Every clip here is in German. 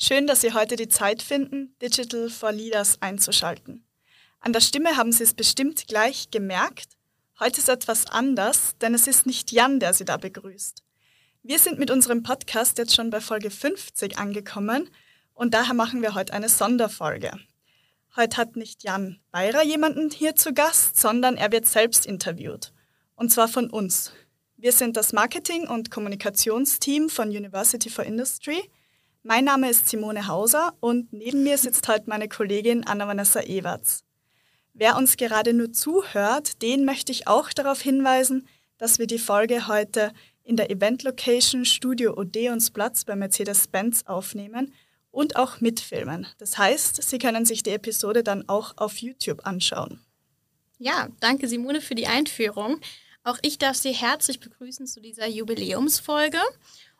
schön, dass Sie heute die Zeit finden, Digital for Leaders einzuschalten. An der Stimme haben Sie es bestimmt gleich gemerkt. Heute ist etwas anders, denn es ist nicht Jan, der Sie da begrüßt. Wir sind mit unserem Podcast jetzt schon bei Folge 50 angekommen und daher machen wir heute eine Sonderfolge. Heute hat nicht Jan Beirer jemanden hier zu Gast, sondern er wird selbst interviewt. Und zwar von uns, wir sind das Marketing- und Kommunikationsteam von University for Industry. Mein Name ist Simone Hauser und neben mir sitzt heute meine Kollegin Anna-Vanessa Ewerts. Wer uns gerade nur zuhört, den möchte ich auch darauf hinweisen, dass wir die Folge heute in der Event Location Studio Odeonsplatz bei Mercedes-Benz aufnehmen und auch mitfilmen. Das heißt, Sie können sich die Episode dann auch auf YouTube anschauen. Ja, danke Simone für die Einführung. Auch ich darf Sie herzlich begrüßen zu dieser Jubiläumsfolge.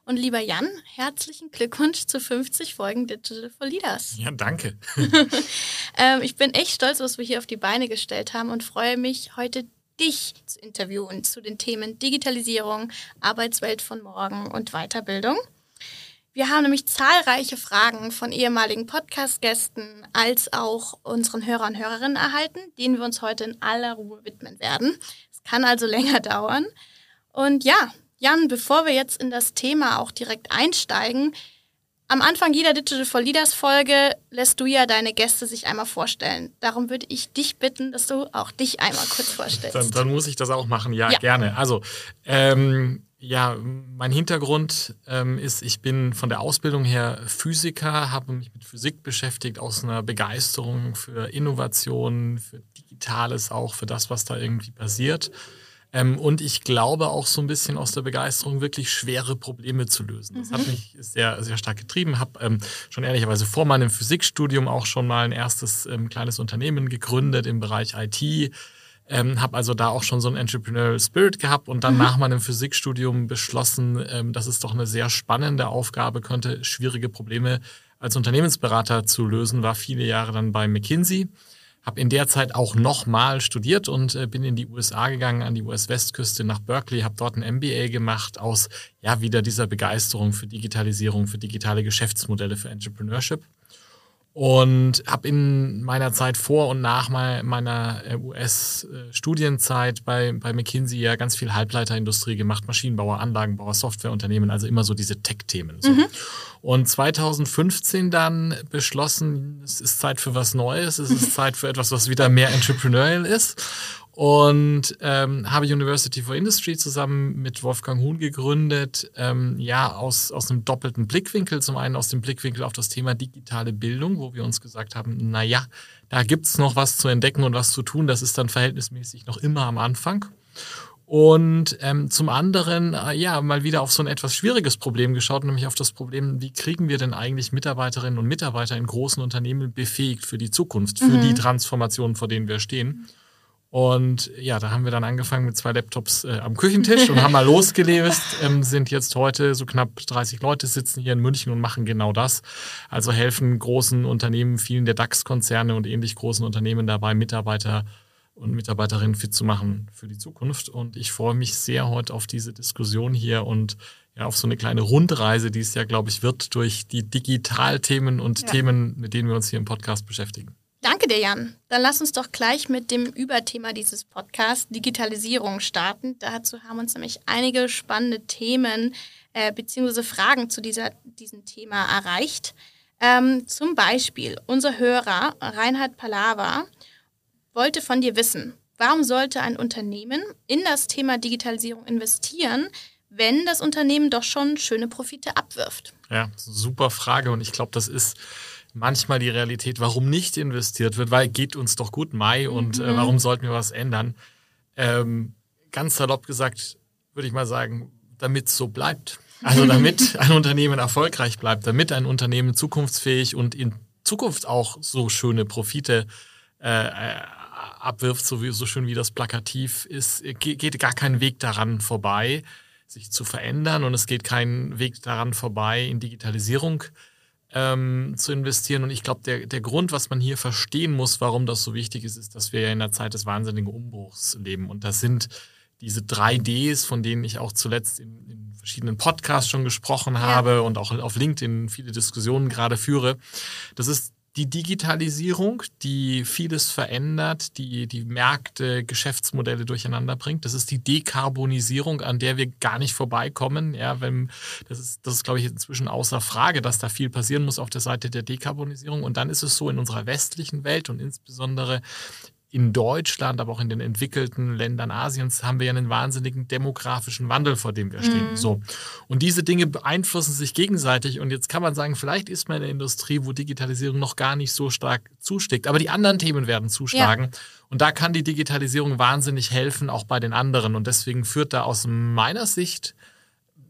Und lieber Jan, herzlichen Glückwunsch zu 50 Folgen Digital for Leaders. Ja, danke. ähm, ich bin echt stolz, was wir hier auf die Beine gestellt haben und freue mich, heute dich zu interviewen zu den Themen Digitalisierung, Arbeitswelt von morgen und Weiterbildung. Wir haben nämlich zahlreiche Fragen von ehemaligen Podcast-Gästen als auch unseren Hörern und Hörerinnen erhalten, denen wir uns heute in aller Ruhe widmen werden. Kann also länger dauern. Und ja, Jan, bevor wir jetzt in das Thema auch direkt einsteigen, am Anfang jeder Digital for Leaders Folge lässt du ja deine Gäste sich einmal vorstellen. Darum würde ich dich bitten, dass du auch dich einmal kurz vorstellst. Dann, dann muss ich das auch machen. Ja, ja. gerne. Also, ähm, ja, mein Hintergrund ähm, ist, ich bin von der Ausbildung her Physiker, habe mich mit Physik beschäftigt, aus einer Begeisterung für Innovation, für Digitales auch, für das, was da irgendwie passiert. Ähm, und ich glaube auch so ein bisschen aus der Begeisterung, wirklich schwere Probleme zu lösen. Das mhm. hat mich sehr, sehr stark getrieben. Habe ähm, schon ehrlicherweise vor meinem Physikstudium auch schon mal ein erstes ähm, kleines Unternehmen gegründet im Bereich IT. Ähm, habe also da auch schon so einen Entrepreneurial Spirit gehabt und dann mhm. nach meinem Physikstudium beschlossen, ähm, dass es doch eine sehr spannende Aufgabe könnte, schwierige Probleme als Unternehmensberater zu lösen. War viele Jahre dann bei McKinsey habe in der Zeit auch nochmal studiert und äh, bin in die USA gegangen, an die US-Westküste nach Berkeley, habe dort ein MBA gemacht aus ja wieder dieser Begeisterung für Digitalisierung, für digitale Geschäftsmodelle, für Entrepreneurship und habe in meiner Zeit vor und nach meiner äh, US-Studienzeit bei, bei McKinsey ja ganz viel Halbleiterindustrie gemacht, Maschinenbauer, Anlagenbauer, Softwareunternehmen, also immer so diese Tech-Themen. So. Mhm. Und 2015 dann beschlossen, es ist Zeit für was Neues, es ist Zeit für etwas, was wieder mehr entrepreneurial ist und ähm, habe University for Industry zusammen mit Wolfgang Huhn gegründet, ähm, ja, aus, aus einem doppelten Blickwinkel. Zum einen aus dem Blickwinkel auf das Thema digitale Bildung, wo wir uns gesagt haben, na ja, da gibt's noch was zu entdecken und was zu tun. Das ist dann verhältnismäßig noch immer am Anfang. Und ähm, zum anderen, äh, ja, mal wieder auf so ein etwas schwieriges Problem geschaut, nämlich auf das Problem, wie kriegen wir denn eigentlich Mitarbeiterinnen und Mitarbeiter in großen Unternehmen befähigt für die Zukunft, für mhm. die Transformation, vor denen wir stehen. Und ja, da haben wir dann angefangen mit zwei Laptops äh, am Küchentisch und haben mal losgelöst, ähm, sind jetzt heute so knapp 30 Leute sitzen hier in München und machen genau das. Also helfen großen Unternehmen, vielen der DAX-Konzerne und ähnlich großen Unternehmen dabei, Mitarbeiter und Mitarbeiterinnen fit zu machen für die Zukunft. Und ich freue mich sehr heute auf diese Diskussion hier und ja, auf so eine kleine Rundreise, die es ja, glaube ich, wird durch die Digitalthemen und ja. Themen, mit denen wir uns hier im Podcast beschäftigen. Danke dir, Jan. Dann lass uns doch gleich mit dem Überthema dieses Podcasts, Digitalisierung, starten. Dazu haben uns nämlich einige spannende Themen äh, bzw. Fragen zu dieser, diesem Thema erreicht. Ähm, zum Beispiel, unser Hörer Reinhard Palava wollte von dir wissen, warum sollte ein Unternehmen in das Thema Digitalisierung investieren, wenn das Unternehmen doch schon schöne Profite abwirft? Ja, super Frage und ich glaube, das ist manchmal die Realität, warum nicht investiert wird, weil geht uns doch gut Mai und mhm. äh, warum sollten wir was ändern? Ähm, ganz salopp gesagt, würde ich mal sagen, damit es so bleibt. Also damit ein Unternehmen erfolgreich bleibt, damit ein Unternehmen zukunftsfähig und in Zukunft auch so schöne Profite äh, äh abwirft, so, wie, so schön wie das plakativ ist, geht gar kein Weg daran vorbei, sich zu verändern und es geht kein Weg daran vorbei, in Digitalisierung ähm, zu investieren. Und ich glaube, der, der Grund, was man hier verstehen muss, warum das so wichtig ist, ist, dass wir ja in einer Zeit des wahnsinnigen Umbruchs leben. Und das sind diese drei Ds, von denen ich auch zuletzt in, in verschiedenen Podcasts schon gesprochen habe ja. und auch auf LinkedIn viele Diskussionen gerade führe. Das ist die Digitalisierung, die vieles verändert, die die Märkte, Geschäftsmodelle durcheinander bringt. Das ist die Dekarbonisierung, an der wir gar nicht vorbeikommen. Ja, wenn, das ist, das ist, glaube ich, inzwischen außer Frage, dass da viel passieren muss auf der Seite der Dekarbonisierung. Und dann ist es so in unserer westlichen Welt und insbesondere in Deutschland, aber auch in den entwickelten Ländern Asiens haben wir ja einen wahnsinnigen demografischen Wandel, vor dem wir stehen. Mhm. So. Und diese Dinge beeinflussen sich gegenseitig. Und jetzt kann man sagen, vielleicht ist man in der Industrie, wo Digitalisierung noch gar nicht so stark zuschlägt. Aber die anderen Themen werden zuschlagen. Ja. Und da kann die Digitalisierung wahnsinnig helfen, auch bei den anderen. Und deswegen führt da aus meiner Sicht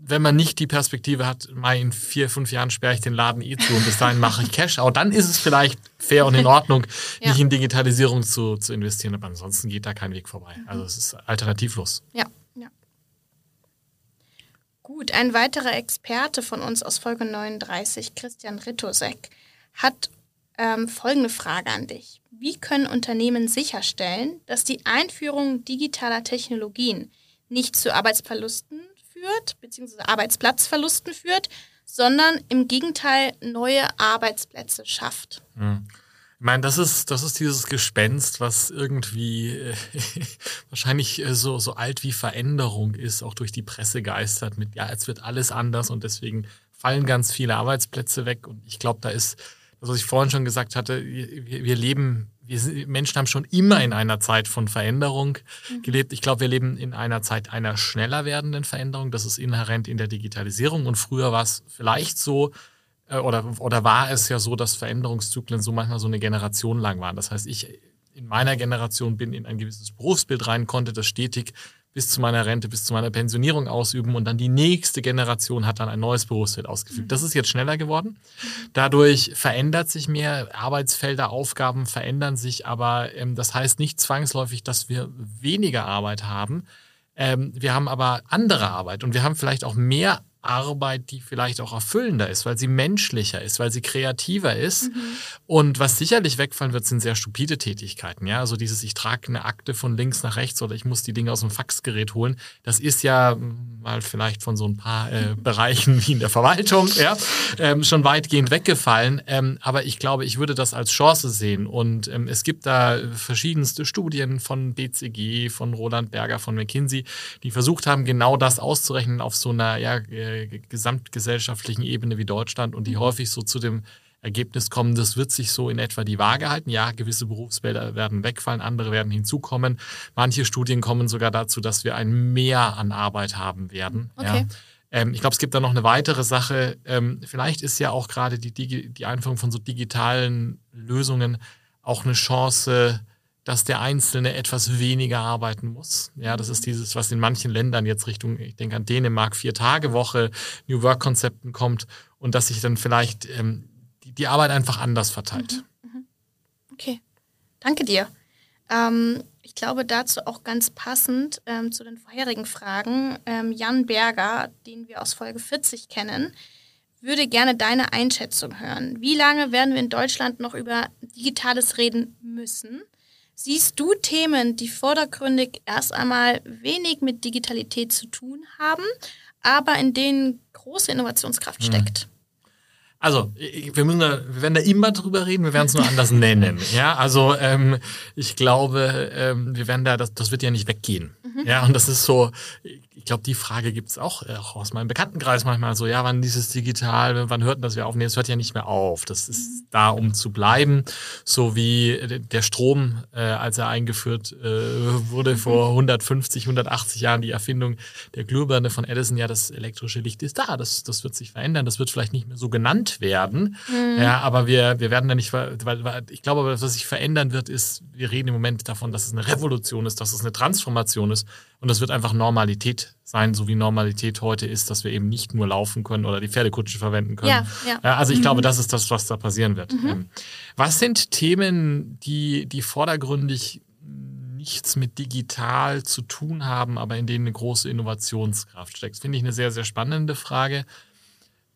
wenn man nicht die Perspektive hat, mal in vier, fünf Jahren sperre ich den Laden eh zu und bis dahin mache ich Cash out, dann ist es vielleicht fair und in Ordnung, ja. nicht in Digitalisierung zu, zu investieren. Aber ansonsten geht da kein Weg vorbei. Mhm. Also es ist alternativlos. Ja, ja. Gut, ein weiterer Experte von uns aus Folge 39, Christian Rittosek, hat ähm, folgende Frage an dich. Wie können Unternehmen sicherstellen, dass die Einführung digitaler Technologien nicht zu Arbeitsverlusten führt, beziehungsweise Arbeitsplatzverlusten führt, sondern im Gegenteil neue Arbeitsplätze schafft. Hm. Ich meine, das ist, das ist dieses Gespenst, was irgendwie äh, wahrscheinlich äh, so, so alt wie Veränderung ist, auch durch die Presse geistert mit, ja, jetzt wird alles anders und deswegen fallen ganz viele Arbeitsplätze weg. Und ich glaube, da ist, was ich vorhin schon gesagt hatte, wir, wir leben wir Menschen haben schon immer in einer Zeit von Veränderung mhm. gelebt. Ich glaube, wir leben in einer Zeit einer schneller werdenden Veränderung. Das ist inhärent in der Digitalisierung. Und früher war es vielleicht so, äh, oder, oder war es ja so, dass Veränderungszyklen so manchmal so eine Generation lang waren. Das heißt, ich in meiner Generation bin in ein gewisses Berufsbild rein, konnte das stetig bis zu meiner Rente, bis zu meiner Pensionierung ausüben und dann die nächste Generation hat dann ein neues Berufsfeld ausgefügt. Mhm. Das ist jetzt schneller geworden. Dadurch verändert sich mehr, Arbeitsfelder, Aufgaben verändern sich, aber ähm, das heißt nicht zwangsläufig, dass wir weniger Arbeit haben. Ähm, wir haben aber andere Arbeit und wir haben vielleicht auch mehr Arbeit, die vielleicht auch erfüllender ist, weil sie menschlicher ist, weil sie kreativer ist. Mhm. Und was sicherlich wegfallen wird, sind sehr stupide Tätigkeiten. Ja, also dieses, ich trage eine Akte von links nach rechts oder ich muss die Dinge aus dem Faxgerät holen. Das ist ja mal vielleicht von so ein paar äh, Bereichen wie in der Verwaltung ja, ähm, schon weitgehend weggefallen. Ähm, aber ich glaube, ich würde das als Chance sehen. Und ähm, es gibt da verschiedenste Studien von BCG, von Roland Berger, von McKinsey, die versucht haben, genau das auszurechnen auf so einer ja, äh, gesamtgesellschaftlichen Ebene wie Deutschland und die mhm. häufig so zu dem Ergebnis kommen, das wird sich so in etwa die Waage halten. Ja, gewisse Berufsfelder werden wegfallen, andere werden hinzukommen. Manche Studien kommen sogar dazu, dass wir ein Mehr an Arbeit haben werden. Okay. Ja. Ähm, ich glaube, es gibt da noch eine weitere Sache. Ähm, vielleicht ist ja auch gerade die, die Einführung von so digitalen Lösungen auch eine Chance, dass der Einzelne etwas weniger arbeiten muss. Ja, das ist dieses, was in manchen Ländern jetzt Richtung, ich denke an Dänemark, Vier-Tage-Woche, New Work-Konzepten kommt und dass sich dann vielleicht ähm, die, die, Arbeit einfach anders verteilt. Mhm, mhm. Okay, danke dir. Ähm, ich glaube dazu auch ganz passend ähm, zu den vorherigen Fragen. Ähm, Jan Berger, den wir aus Folge 40 kennen, würde gerne deine Einschätzung hören. Wie lange werden wir in Deutschland noch über Digitales reden müssen? Siehst du Themen, die vordergründig erst einmal wenig mit Digitalität zu tun haben, aber in denen große Innovationskraft hm. steckt? Also, wir müssen da, wir werden da immer drüber reden, wir werden es nur anders nennen. Ja, also ähm, ich glaube, ähm, wir werden da, das, das wird ja nicht weggehen. Mhm. Ja, und das ist so, ich glaube, die Frage gibt es auch, äh, auch aus meinem Bekanntenkreis manchmal so, ja, wann dieses digital, wann hört das wieder auf? Nee, es hört ja nicht mehr auf. Das ist da, um zu bleiben. So wie der Strom, äh, als er eingeführt äh, wurde vor 150, 180 Jahren, die Erfindung der Glühbirne von Edison, ja, das elektrische Licht ist da. Das, das wird sich verändern. Das wird vielleicht nicht mehr so genannt werden. Mhm. Ja, aber wir, wir werden da nicht, weil, weil ich glaube, was sich verändern wird, ist, wir reden im Moment davon, dass es eine Revolution ist, dass es eine Transformation ist. Und das wird einfach Normalität Normalität sein, so wie Normalität heute ist, dass wir eben nicht nur laufen können oder die Pferdekutsche verwenden können. Ja, ja. Also ich mhm. glaube, das ist das, was da passieren wird. Mhm. Ähm, was sind Themen, die, die vordergründig nichts mit digital zu tun haben, aber in denen eine große Innovationskraft steckt? Finde ich eine sehr, sehr spannende Frage.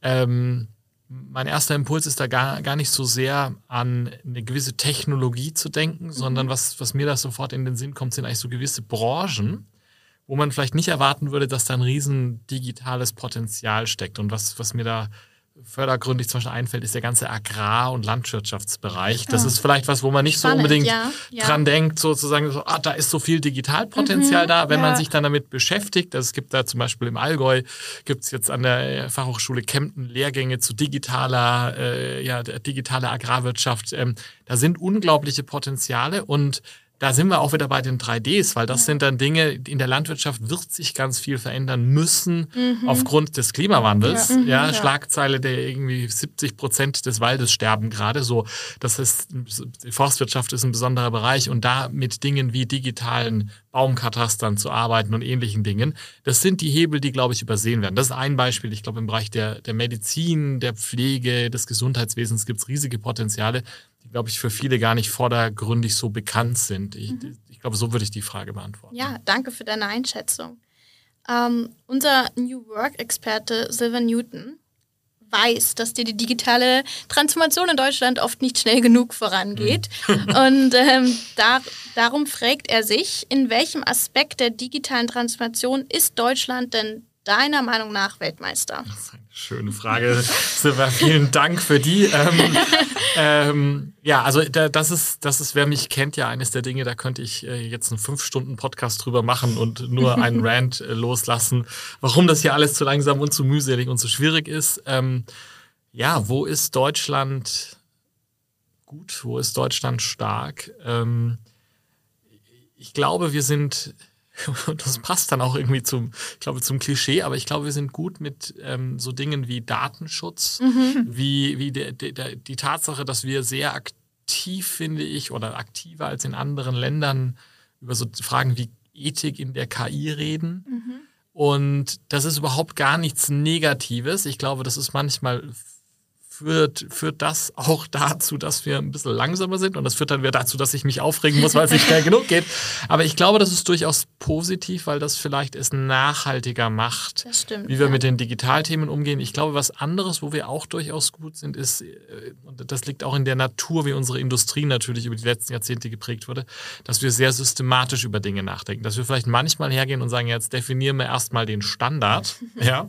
Ähm, mein erster Impuls ist da gar, gar nicht so sehr an eine gewisse Technologie zu denken, mhm. sondern was, was mir da sofort in den Sinn kommt, sind eigentlich so gewisse Branchen, wo man vielleicht nicht erwarten würde, dass da ein riesen digitales Potenzial steckt. Und was, was mir da fördergründig zum Beispiel einfällt, ist der ganze Agrar- und Landwirtschaftsbereich. Das ja. ist vielleicht was, wo man nicht Spannend, so unbedingt ja, ja. dran denkt, sozusagen, so, ah, da ist so viel Digitalpotenzial mhm, da, wenn man sich dann damit beschäftigt. Also es gibt da zum Beispiel im Allgäu, gibt es jetzt an der Fachhochschule Kempten Lehrgänge zu digitaler, äh, ja, digitale Agrarwirtschaft. Ähm, da sind unglaubliche Potenziale und da sind wir auch wieder bei den 3Ds, weil das ja. sind dann Dinge, in der Landwirtschaft wird sich ganz viel verändern müssen mhm. aufgrund des Klimawandels. Ja, mhm, ja, Schlagzeile der irgendwie 70 Prozent des Waldes sterben gerade. So, das ist, die Forstwirtschaft ist ein besonderer Bereich und da mit Dingen wie digitalen Baumkatastern zu arbeiten und ähnlichen Dingen. Das sind die Hebel, die, glaube ich, übersehen werden. Das ist ein Beispiel. Ich glaube, im Bereich der, der Medizin, der Pflege, des Gesundheitswesens gibt es riesige Potenziale glaube ich, für viele gar nicht vordergründig so bekannt sind. Ich, mhm. ich glaube, so würde ich die Frage beantworten. Ja, danke für deine Einschätzung. Ähm, unser New Work-Experte Silver Newton weiß, dass dir die digitale Transformation in Deutschland oft nicht schnell genug vorangeht. Mhm. Und ähm, da, darum fragt er sich, in welchem Aspekt der digitalen Transformation ist Deutschland denn deiner Meinung nach Weltmeister? Schöne Frage, Silva. Vielen Dank für die. Ähm, ähm, ja, also da, das ist, das ist, wer mich kennt, ja eines der Dinge, da könnte ich äh, jetzt einen fünf Stunden Podcast drüber machen und nur einen Rant äh, loslassen, warum das hier alles zu langsam und zu mühselig und zu schwierig ist. Ähm, ja, wo ist Deutschland gut? Wo ist Deutschland stark? Ähm, ich glaube, wir sind und das passt dann auch irgendwie zum, ich glaube, zum Klischee, aber ich glaube, wir sind gut mit ähm, so Dingen wie Datenschutz, mhm. wie, wie der, der, die Tatsache, dass wir sehr aktiv, finde ich, oder aktiver als in anderen Ländern über so Fragen wie Ethik in der KI reden. Mhm. Und das ist überhaupt gar nichts Negatives. Ich glaube, das ist manchmal führt, führt das auch dazu, dass wir ein bisschen langsamer sind und das führt dann wieder dazu, dass ich mich aufregen muss, weil es nicht schnell genug geht. Aber ich glaube, das ist durchaus positiv, weil das vielleicht es nachhaltiger macht, stimmt, wie wir ja. mit den Digitalthemen umgehen. Ich glaube, was anderes, wo wir auch durchaus gut sind, ist, äh, und das liegt auch in der Natur, wie unsere Industrie natürlich über die letzten Jahrzehnte geprägt wurde, dass wir sehr systematisch über Dinge nachdenken. Dass wir vielleicht manchmal hergehen und sagen, jetzt definieren wir erstmal den Standard, ja,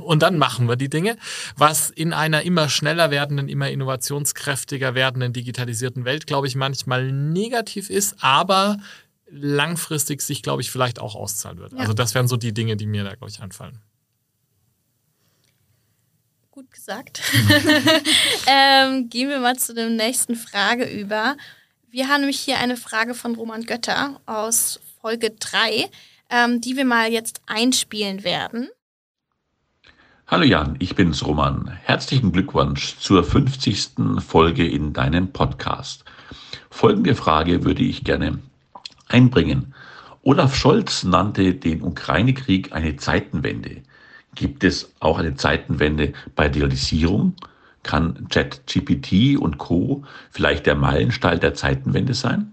und dann machen wir die Dinge, was in einer immer immer schneller werdenden, immer innovationskräftiger werdenden, digitalisierten Welt, glaube ich, manchmal negativ ist, aber langfristig sich, glaube ich, vielleicht auch auszahlen wird. Ja. Also das wären so die Dinge, die mir da, glaube ich, einfallen. Gut gesagt. ähm, gehen wir mal zu der nächsten Frage über. Wir haben nämlich hier eine Frage von Roman Götter aus Folge 3, ähm, die wir mal jetzt einspielen werden. Hallo Jan, ich bin's Roman. Herzlichen Glückwunsch zur 50. Folge in deinem Podcast. Folgende Frage würde ich gerne einbringen. Olaf Scholz nannte den Ukraine-Krieg eine Zeitenwende. Gibt es auch eine Zeitenwende bei Digitalisierung? Kann ChatGPT und Co. vielleicht der Meilenstein der Zeitenwende sein?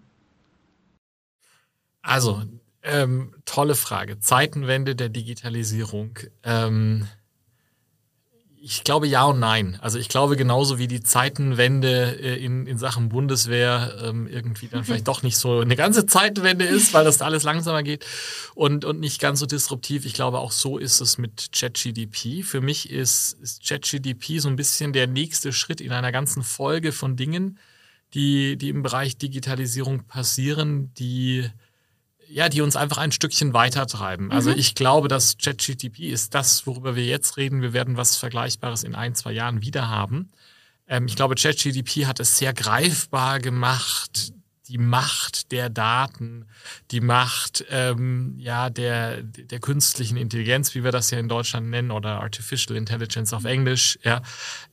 Also, ähm, tolle Frage. Zeitenwende der Digitalisierung. Ähm ich glaube ja und nein. Also ich glaube genauso wie die Zeitenwende äh, in, in Sachen Bundeswehr ähm, irgendwie dann vielleicht doch nicht so eine ganze Zeitenwende ist, weil das alles langsamer geht und, und nicht ganz so disruptiv. Ich glaube auch so ist es mit ChatGDP. Für mich ist, ist ChatGDP so ein bisschen der nächste Schritt in einer ganzen Folge von Dingen, die, die im Bereich Digitalisierung passieren, die ja, die uns einfach ein Stückchen weitertreiben. Also mhm. ich glaube, dass ChatGTP ist das, worüber wir jetzt reden. Wir werden was Vergleichbares in ein, zwei Jahren wieder haben. Ähm, ich glaube, ChatGTP hat es sehr greifbar gemacht, die Macht der Daten, die Macht ähm, ja, der, der künstlichen Intelligenz, wie wir das ja in Deutschland nennen, oder Artificial Intelligence auf Englisch, ja,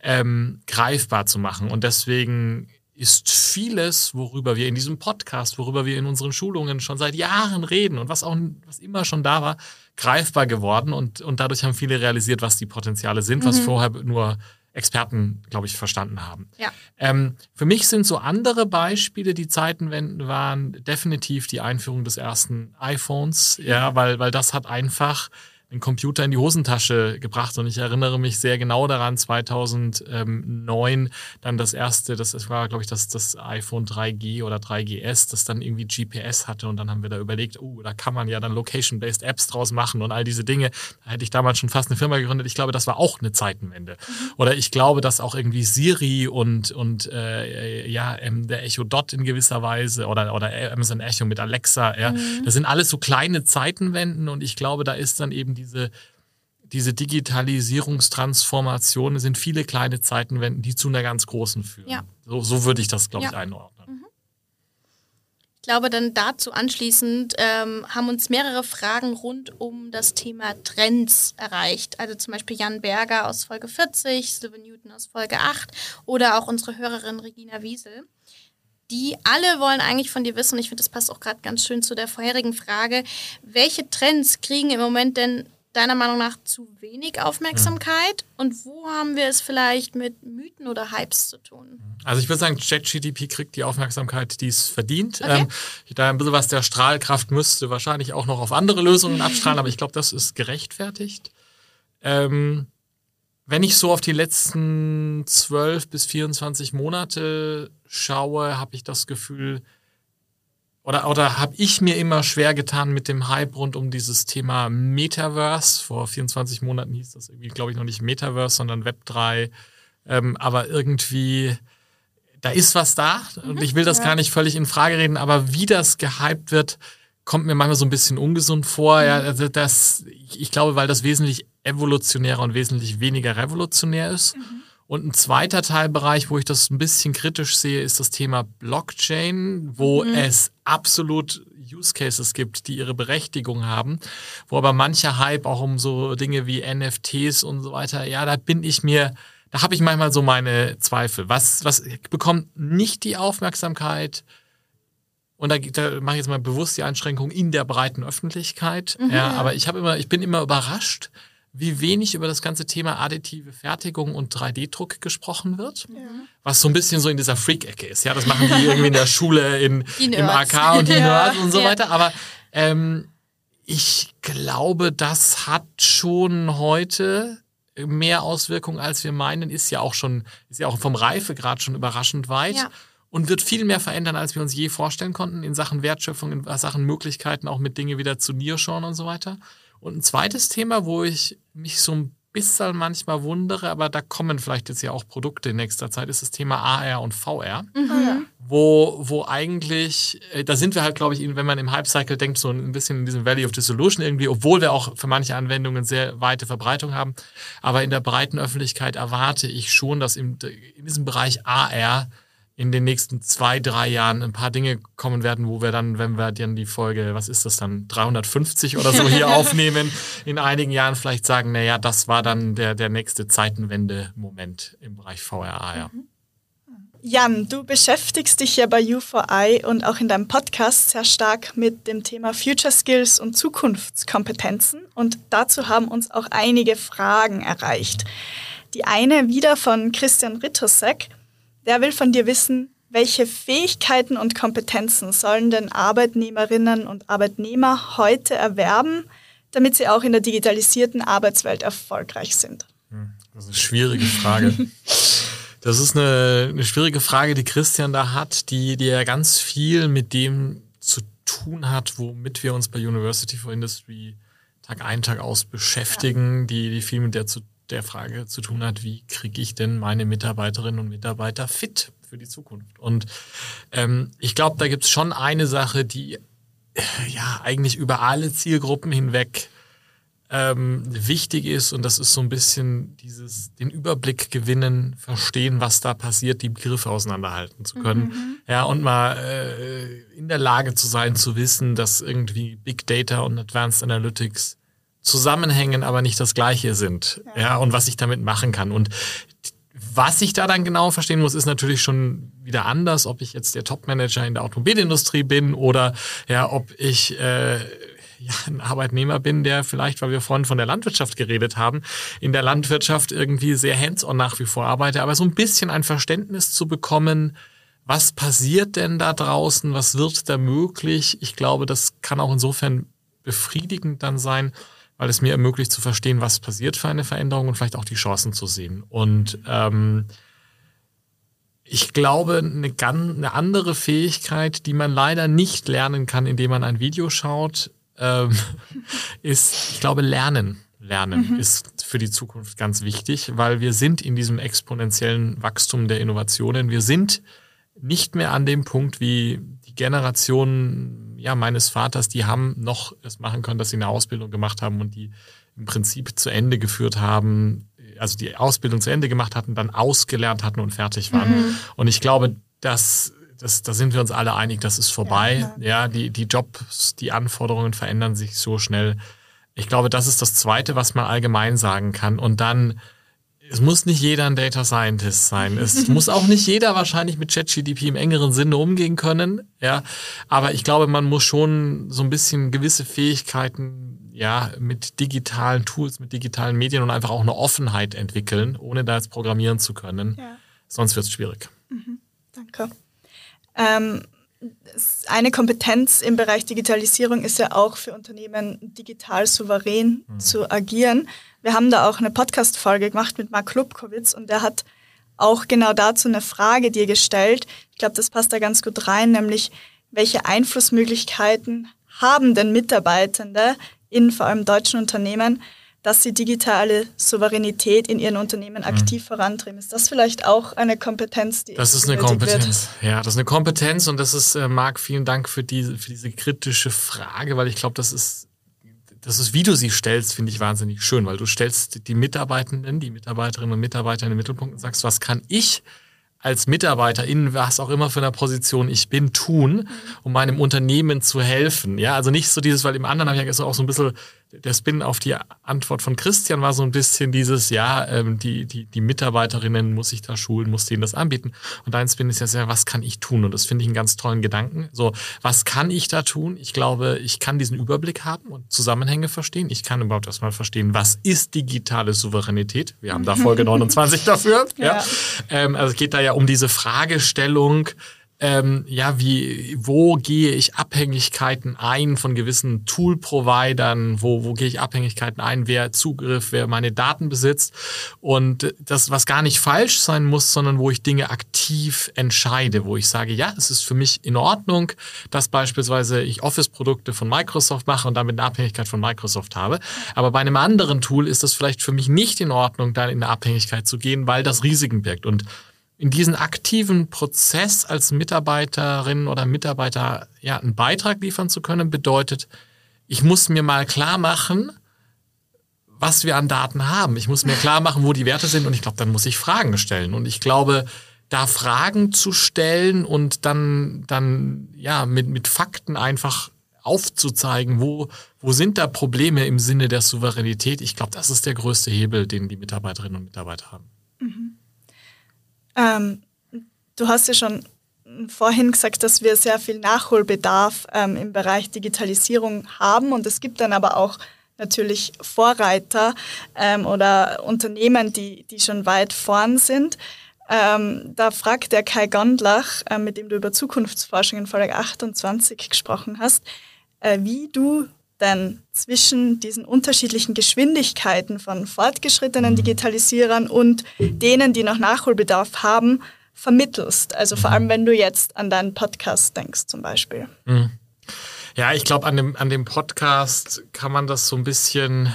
ähm, greifbar zu machen. Und deswegen ist vieles, worüber wir in diesem Podcast, worüber wir in unseren Schulungen schon seit Jahren reden und was auch was immer schon da war, greifbar geworden und, und dadurch haben viele realisiert, was die Potenziale sind, was mhm. vorher nur Experten, glaube ich, verstanden haben. Ja. Ähm, für mich sind so andere Beispiele, die Zeitenwenden waren, definitiv die Einführung des ersten iPhones, ja, weil, weil das hat einfach den Computer in die Hosentasche gebracht und ich erinnere mich sehr genau daran, 2009 dann das erste, das war glaube ich das, das iPhone 3G oder 3GS, das dann irgendwie GPS hatte und dann haben wir da überlegt, oh, da kann man ja dann Location-Based Apps draus machen und all diese Dinge. Da hätte ich damals schon fast eine Firma gegründet. Ich glaube, das war auch eine Zeitenwende. Mhm. Oder ich glaube, dass auch irgendwie Siri und, und äh, ja, ähm, der Echo Dot in gewisser Weise oder, oder Amazon Echo mit Alexa, ja, mhm. das sind alles so kleine Zeitenwenden und ich glaube, da ist dann eben diese, diese Digitalisierungstransformation sind viele kleine Zeitenwenden, die zu einer ganz großen führen. Ja. So, so würde ich das, glaube ja. ich, einordnen. Mhm. Ich glaube, dann dazu anschließend ähm, haben uns mehrere Fragen rund um das Thema Trends erreicht. Also zum Beispiel Jan Berger aus Folge 40, Sylvan Newton aus Folge 8 oder auch unsere Hörerin Regina Wiesel die alle wollen eigentlich von dir wissen, und ich finde, das passt auch gerade ganz schön zu der vorherigen Frage, welche Trends kriegen im Moment denn deiner Meinung nach zu wenig Aufmerksamkeit? Mhm. Und wo haben wir es vielleicht mit Mythen oder Hypes zu tun? Also ich würde sagen, ChatGDP kriegt die Aufmerksamkeit, die es verdient. Okay. Ähm, da ein bisschen was der Strahlkraft müsste wahrscheinlich auch noch auf andere Lösungen abstrahlen, aber ich glaube, das ist gerechtfertigt. Ähm, wenn ich so auf die letzten 12 bis 24 Monate schaue, habe ich das Gefühl, oder, oder habe ich mir immer schwer getan mit dem Hype rund um dieses Thema Metaverse. Vor 24 Monaten hieß das irgendwie, glaube ich, noch nicht Metaverse, sondern Web 3. Ähm, aber irgendwie, da ist was da. Und mhm, ich will das ja. gar nicht völlig in Frage reden, aber wie das gehypt wird, kommt mir manchmal so ein bisschen ungesund vor. Mhm. Ja, also das, ich glaube, weil das wesentlich evolutionärer und wesentlich weniger revolutionär ist. Mhm. Und ein zweiter Teilbereich, wo ich das ein bisschen kritisch sehe, ist das Thema Blockchain, wo mhm. es absolut Use Cases gibt, die ihre Berechtigung haben, wo aber mancher Hype auch um so Dinge wie NFTs und so weiter, ja, da bin ich mir, da habe ich manchmal so meine Zweifel. Was, was bekommt nicht die Aufmerksamkeit? Und da, da mache ich jetzt mal bewusst die Einschränkung in der breiten Öffentlichkeit. Mhm. Ja, aber ich habe immer, ich bin immer überrascht, wie wenig über das ganze Thema additive Fertigung und 3D-Druck gesprochen wird. Ja. Was so ein bisschen so in dieser Freak-Ecke ist. Ja, das machen die irgendwie in der Schule, in, im AK und die ja. Nerds und so weiter. Aber ähm, ich glaube, das hat schon heute mehr Auswirkungen, als wir meinen. Ist ja auch schon, ist ja auch vom Reifegrad schon überraschend weit. Ja. Und wird viel mehr verändern, als wir uns je vorstellen konnten, in Sachen Wertschöpfung, in Sachen Möglichkeiten, auch mit Dinge wieder zu Nearshoren und so weiter. Und ein zweites Thema, wo ich mich so ein bisschen manchmal wundere, aber da kommen vielleicht jetzt ja auch Produkte in nächster Zeit, ist das Thema AR und VR. Mhm. Wo, wo eigentlich, äh, da sind wir halt, glaube ich, wenn man im Hype-Cycle denkt, so ein bisschen in diesem Valley of Dissolution irgendwie, obwohl wir auch für manche Anwendungen sehr weite Verbreitung haben. Aber in der breiten Öffentlichkeit erwarte ich schon, dass in, in diesem Bereich AR in den nächsten zwei, drei Jahren ein paar Dinge kommen werden, wo wir dann, wenn wir dann die Folge, was ist das dann, 350 oder so hier aufnehmen, in einigen Jahren vielleicht sagen, naja, das war dann der, der nächste Zeitenwende-Moment im Bereich VRA, ja. Mhm. Jan, du beschäftigst dich ja bei U4I und auch in deinem Podcast sehr stark mit dem Thema Future Skills und Zukunftskompetenzen und dazu haben uns auch einige Fragen erreicht. Die eine wieder von Christian Rittosek. Der will von dir wissen, welche Fähigkeiten und Kompetenzen sollen denn Arbeitnehmerinnen und Arbeitnehmer heute erwerben, damit sie auch in der digitalisierten Arbeitswelt erfolgreich sind? Hm, das ist eine schwierige Frage. Das ist eine, eine schwierige Frage, die Christian da hat, die, die ja ganz viel mit dem zu tun hat, womit wir uns bei University for Industry Tag ein, Tag aus beschäftigen, ja. die, die viel mit der zu der Frage zu tun hat, wie kriege ich denn meine Mitarbeiterinnen und Mitarbeiter fit für die Zukunft? Und ähm, ich glaube, da gibt es schon eine Sache, die äh, ja eigentlich über alle Zielgruppen hinweg ähm, wichtig ist und das ist so ein bisschen dieses den Überblick gewinnen, verstehen, was da passiert, die Begriffe auseinanderhalten zu können. Mhm. Ja, und mal äh, in der Lage zu sein, zu wissen, dass irgendwie Big Data und Advanced Analytics zusammenhängen, aber nicht das gleiche sind. Ja, ja und was ich damit machen kann. Und was ich da dann genau verstehen muss, ist natürlich schon, wie wieder anders, ob ich jetzt der Topmanager in der Automobilindustrie bin oder ja, ob ich äh, ja, ein Arbeitnehmer bin, der vielleicht, weil wir vorhin von der Landwirtschaft geredet haben, in der Landwirtschaft irgendwie sehr hands-on nach wie vor arbeite, aber so ein bisschen ein Verständnis zu bekommen, was passiert denn da draußen, was wird da möglich? Ich glaube, das kann auch insofern befriedigend dann sein, weil es mir ermöglicht zu verstehen, was passiert für eine Veränderung und vielleicht auch die Chancen zu sehen. Und ähm, ich glaube, eine, ganz, eine andere Fähigkeit, die man leider nicht lernen kann, indem man ein Video schaut, ähm, ist, ich glaube, Lernen. Lernen mhm. ist für die Zukunft ganz wichtig, weil wir sind in diesem exponentiellen Wachstum der Innovationen. Wir sind nicht mehr an dem Punkt wie die Generation ja, meines Vaters, die haben noch es machen können, dass sie eine Ausbildung gemacht haben und die im Prinzip zu Ende geführt haben, also die Ausbildung zu Ende gemacht hatten, dann ausgelernt hatten und fertig waren. Mhm. Und ich glaube, dass das, da sind wir uns alle einig, das ist vorbei. Ja, ja, die, die Jobs, die Anforderungen verändern sich so schnell. Ich glaube, das ist das Zweite, was man allgemein sagen kann. Und dann, es muss nicht jeder ein Data Scientist sein. Es muss auch nicht jeder wahrscheinlich mit ChatGDP im engeren Sinne umgehen können. Ja, aber ich glaube, man muss schon so ein bisschen gewisse Fähigkeiten ja, mit digitalen Tools, mit digitalen Medien und einfach auch eine Offenheit entwickeln, ohne da jetzt programmieren zu können. Ja. Sonst wird es schwierig. Mhm. Danke. Ähm, eine Kompetenz im Bereich Digitalisierung ist ja auch für Unternehmen digital souverän mhm. zu agieren. Wir haben da auch eine Podcast-Folge gemacht mit Mark Lubkowitz und der hat auch genau dazu eine Frage dir gestellt. Ich glaube, das passt da ganz gut rein, nämlich welche Einflussmöglichkeiten haben denn Mitarbeitende in vor allem deutschen Unternehmen, dass sie digitale Souveränität in ihren Unternehmen aktiv mhm. vorantreiben. Ist das vielleicht auch eine Kompetenz, die Das ist eine Kompetenz. Wird? Ja, das ist eine Kompetenz und das ist, äh, Marc, vielen Dank für diese, für diese kritische Frage, weil ich glaube, das ist, das ist, wie du sie stellst, finde ich wahnsinnig schön, weil du stellst die Mitarbeitenden, die Mitarbeiterinnen und Mitarbeiter in den Mittelpunkt und sagst, was kann ich als Mitarbeiter in was auch immer für einer Position ich bin, tun, um meinem Unternehmen zu helfen. Ja, also nicht so dieses, weil im anderen habe ich ja auch so ein bisschen der Spin auf die Antwort von Christian war so ein bisschen dieses, ja, ähm, die, die, die Mitarbeiterinnen muss ich da schulen, muss denen das anbieten. Und dein Spin ist ja sehr, was kann ich tun? Und das finde ich einen ganz tollen Gedanken. So, was kann ich da tun? Ich glaube, ich kann diesen Überblick haben und Zusammenhänge verstehen. Ich kann überhaupt erstmal verstehen, was ist digitale Souveränität? Wir haben da Folge 29 dafür. Ja. ja. Ähm, also es geht da ja um diese Fragestellung, ähm, ja, wie, wo gehe ich Abhängigkeiten ein von gewissen Tool-Providern, wo, wo gehe ich Abhängigkeiten ein, wer Zugriff, wer meine Daten besitzt? Und das, was gar nicht falsch sein muss, sondern wo ich Dinge aktiv entscheide, wo ich sage, ja, es ist für mich in Ordnung, dass beispielsweise ich Office-Produkte von Microsoft mache und damit eine Abhängigkeit von Microsoft habe, aber bei einem anderen Tool ist es vielleicht für mich nicht in Ordnung, da in eine Abhängigkeit zu gehen, weil das Risiken birgt. Und in diesen aktiven Prozess als Mitarbeiterin oder Mitarbeiter ja einen Beitrag liefern zu können, bedeutet, ich muss mir mal klar machen, was wir an Daten haben. Ich muss mir klar machen, wo die Werte sind und ich glaube, dann muss ich Fragen stellen. Und ich glaube, da Fragen zu stellen und dann, dann ja, mit, mit Fakten einfach aufzuzeigen, wo, wo sind da Probleme im Sinne der Souveränität. Ich glaube, das ist der größte Hebel, den die Mitarbeiterinnen und Mitarbeiter haben. Ähm, du hast ja schon vorhin gesagt, dass wir sehr viel Nachholbedarf ähm, im Bereich Digitalisierung haben und es gibt dann aber auch natürlich Vorreiter ähm, oder Unternehmen, die, die schon weit vorn sind. Ähm, da fragt der Kai Gondlach, äh, mit dem du über Zukunftsforschung in Folge 28 gesprochen hast, äh, wie du denn zwischen diesen unterschiedlichen Geschwindigkeiten von fortgeschrittenen Digitalisierern und denen, die noch Nachholbedarf haben, vermittelst? Also vor allem, wenn du jetzt an deinen Podcast denkst zum Beispiel. Mhm. Ja, ich glaube, an dem, an dem Podcast kann man das so ein bisschen.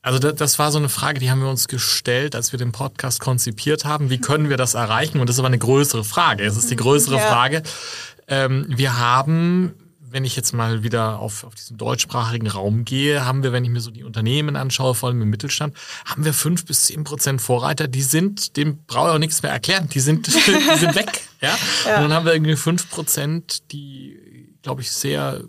Also das, das, war so eine Frage, die haben wir uns gestellt, als wir den Podcast konzipiert haben. Wie können wir das erreichen? Und das ist aber eine größere Frage. Es ist die größere ja. Frage. Ähm, wir haben wenn ich jetzt mal wieder auf, auf diesen deutschsprachigen Raum gehe, haben wir, wenn ich mir so die Unternehmen anschaue, vor allem im Mittelstand, haben wir fünf bis zehn Prozent Vorreiter, die sind, dem brauche ich auch nichts mehr erklären, die sind, die sind weg. Ja? ja? Und dann haben wir irgendwie fünf Prozent, die, glaube ich, sehr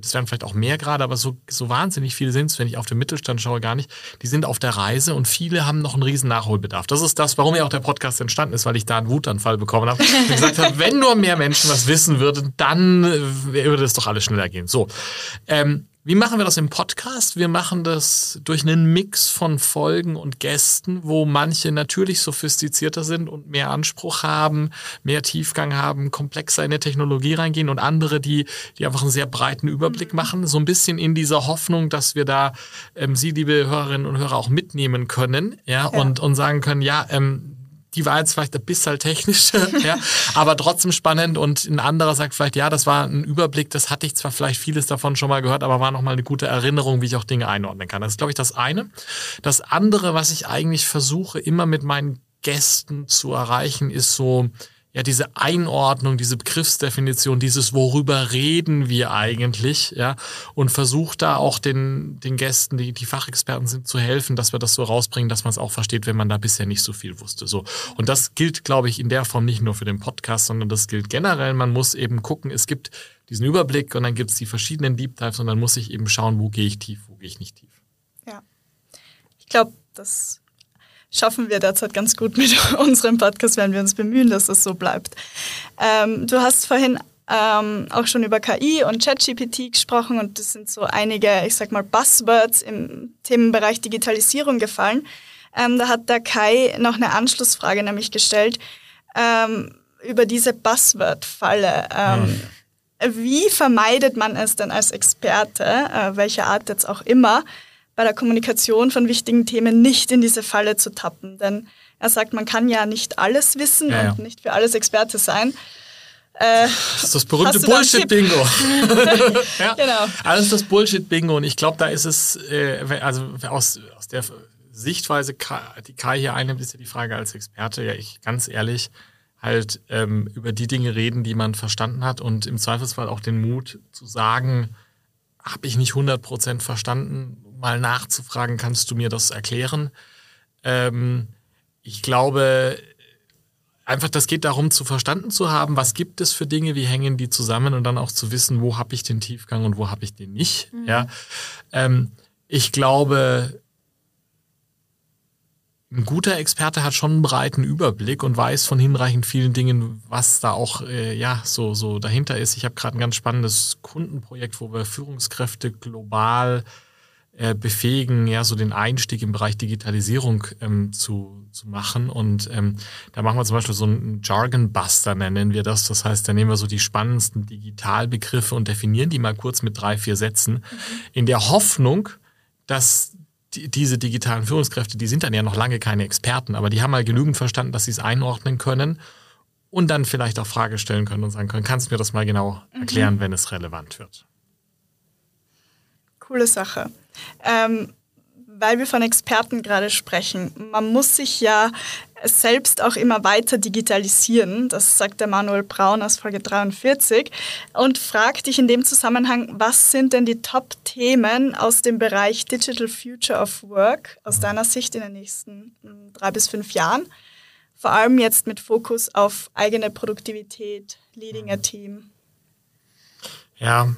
das werden vielleicht auch mehr gerade, aber so, so wahnsinnig viele sind es, wenn ich auf den Mittelstand schaue, gar nicht. Die sind auf der Reise und viele haben noch einen riesen Nachholbedarf. Das ist das, warum ja auch der Podcast entstanden ist, weil ich da einen Wutanfall bekommen habe und gesagt habe, wenn nur mehr Menschen was wissen würden, dann würde es doch alles schneller gehen. So. Ähm, wie machen wir das im Podcast? Wir machen das durch einen Mix von Folgen und Gästen, wo manche natürlich sophistizierter sind und mehr Anspruch haben, mehr Tiefgang haben, komplexer in der Technologie reingehen und andere, die, die einfach einen sehr breiten Überblick mhm. machen. So ein bisschen in dieser Hoffnung, dass wir da ähm, Sie, liebe Hörerinnen und Hörer, auch mitnehmen können, ja, ja. Und, und sagen können, ja, ähm, die war jetzt vielleicht ein bisschen technisch, ja, aber trotzdem spannend. Und ein anderer sagt vielleicht, ja, das war ein Überblick, das hatte ich zwar vielleicht vieles davon schon mal gehört, aber war nochmal eine gute Erinnerung, wie ich auch Dinge einordnen kann. Das ist, glaube ich, das eine. Das andere, was ich eigentlich versuche, immer mit meinen Gästen zu erreichen, ist so, ja, diese Einordnung, diese Begriffsdefinition, dieses worüber reden wir eigentlich, ja, und versucht da auch den, den Gästen, die, die Fachexperten sind, zu helfen, dass wir das so rausbringen, dass man es auch versteht, wenn man da bisher nicht so viel wusste. So. Und das gilt, glaube ich, in der Form nicht nur für den Podcast, sondern das gilt generell. Man muss eben gucken, es gibt diesen Überblick und dann gibt es die verschiedenen Deep Dives und dann muss ich eben schauen, wo gehe ich tief, wo gehe ich nicht tief. Ja. Ich glaube, das schaffen wir derzeit ganz gut mit unserem Podcast, wenn wir uns bemühen, dass das so bleibt. Ähm, du hast vorhin ähm, auch schon über KI und ChatGPT gesprochen und das sind so einige, ich sag mal, Buzzwords im Themenbereich Digitalisierung gefallen. Ähm, da hat der Kai noch eine Anschlussfrage nämlich gestellt ähm, über diese Buzzword-Falle. Hm. Wie vermeidet man es denn als Experte, äh, welcher Art jetzt auch immer, bei der Kommunikation von wichtigen Themen nicht in diese Falle zu tappen. Denn er sagt, man kann ja nicht alles wissen ja, ja. und nicht für alles Experte sein. Äh, das ist das berühmte Bullshit-Bingo. ja. Genau. Alles das Bullshit-Bingo. Und ich glaube, da ist es, äh, also aus, aus der Sichtweise, die Kai hier einnimmt, ist ja die Frage als Experte, ja, ich ganz ehrlich, halt ähm, über die Dinge reden, die man verstanden hat und im Zweifelsfall auch den Mut zu sagen, habe ich nicht 100% verstanden, mal nachzufragen, kannst du mir das erklären? Ähm, ich glaube, einfach, das geht darum, zu verstanden zu haben, was gibt es für Dinge, wie hängen die zusammen und dann auch zu wissen, wo habe ich den Tiefgang und wo habe ich den nicht. Mhm. Ja, ähm, ich glaube, ein guter Experte hat schon einen breiten Überblick und weiß von hinreichend vielen Dingen, was da auch äh, ja so so dahinter ist. Ich habe gerade ein ganz spannendes Kundenprojekt, wo wir Führungskräfte global äh, befähigen, ja, so den Einstieg im Bereich Digitalisierung ähm, zu, zu machen. Und ähm, da machen wir zum Beispiel so einen Jargon-Buster, nennen wir das. Das heißt, da nehmen wir so die spannendsten Digitalbegriffe und definieren die mal kurz mit drei, vier Sätzen, mhm. in der Hoffnung, dass die, diese digitalen Führungskräfte, die sind dann ja noch lange keine Experten, aber die haben mal genügend verstanden, dass sie es einordnen können und dann vielleicht auch Frage stellen können und sagen können, kannst du mir das mal genau mhm. erklären, mhm. wenn es relevant wird? Coole Sache. Ähm, weil wir von Experten gerade sprechen. Man muss sich ja selbst auch immer weiter digitalisieren. Das sagt der Manuel Braun aus Folge 43 und fragt dich in dem Zusammenhang, was sind denn die Top-Themen aus dem Bereich Digital Future of Work aus deiner Sicht in den nächsten hm, drei bis fünf Jahren? Vor allem jetzt mit Fokus auf eigene Produktivität, Leading a Team. Ja,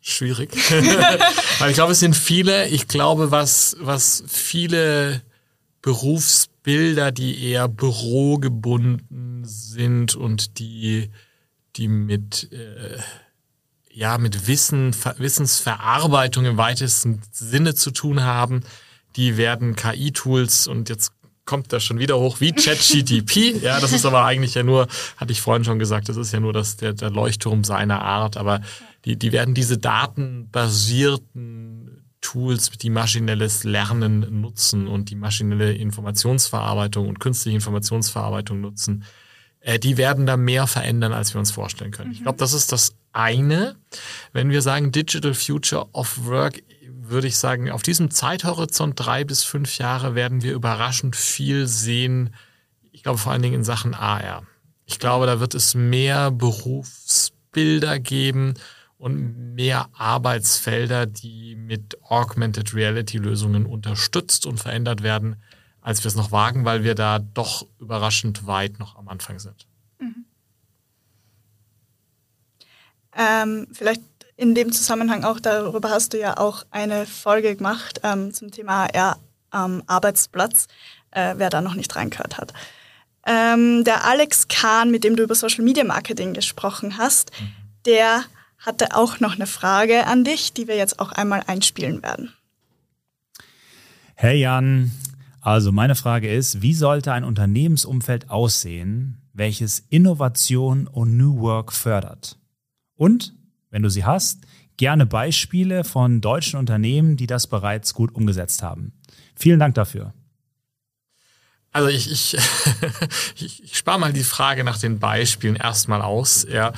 schwierig. Weil ich glaube, es sind viele, ich glaube, was, was viele Berufsbilder, die eher bürogebunden sind und die, die mit, äh, ja, mit Wissen, Wissensverarbeitung im weitesten Sinne zu tun haben, die werden KI-Tools und jetzt kommt das schon wieder hoch wie ChatGTP. ja, das ist aber eigentlich ja nur, hatte ich vorhin schon gesagt, das ist ja nur das, der, der Leuchtturm seiner Art, aber die, die werden diese datenbasierten Tools, die maschinelles Lernen nutzen und die maschinelle Informationsverarbeitung und künstliche Informationsverarbeitung nutzen, äh, die werden da mehr verändern, als wir uns vorstellen können. Mhm. Ich glaube, das ist das eine. Wenn wir sagen Digital Future of Work, würde ich sagen, auf diesem Zeithorizont drei bis fünf Jahre werden wir überraschend viel sehen. Ich glaube vor allen Dingen in Sachen AR. Ich glaube, da wird es mehr Berufsbilder geben und mehr Arbeitsfelder, die mit Augmented Reality Lösungen unterstützt und verändert werden, als wir es noch wagen, weil wir da doch überraschend weit noch am Anfang sind. Mhm. Ähm, vielleicht in dem Zusammenhang auch, darüber hast du ja auch eine Folge gemacht ähm, zum Thema HR am Arbeitsplatz, äh, wer da noch nicht reingehört hat. Ähm, der Alex Kahn, mit dem du über Social Media Marketing gesprochen hast, mhm. der hatte auch noch eine Frage an dich, die wir jetzt auch einmal einspielen werden. Hey Jan, also meine Frage ist, wie sollte ein Unternehmensumfeld aussehen, welches Innovation und New Work fördert? Und, wenn du sie hast, gerne Beispiele von deutschen Unternehmen, die das bereits gut umgesetzt haben. Vielen Dank dafür. Also ich, ich, ich, ich spare mal die Frage nach den Beispielen erstmal aus, ja.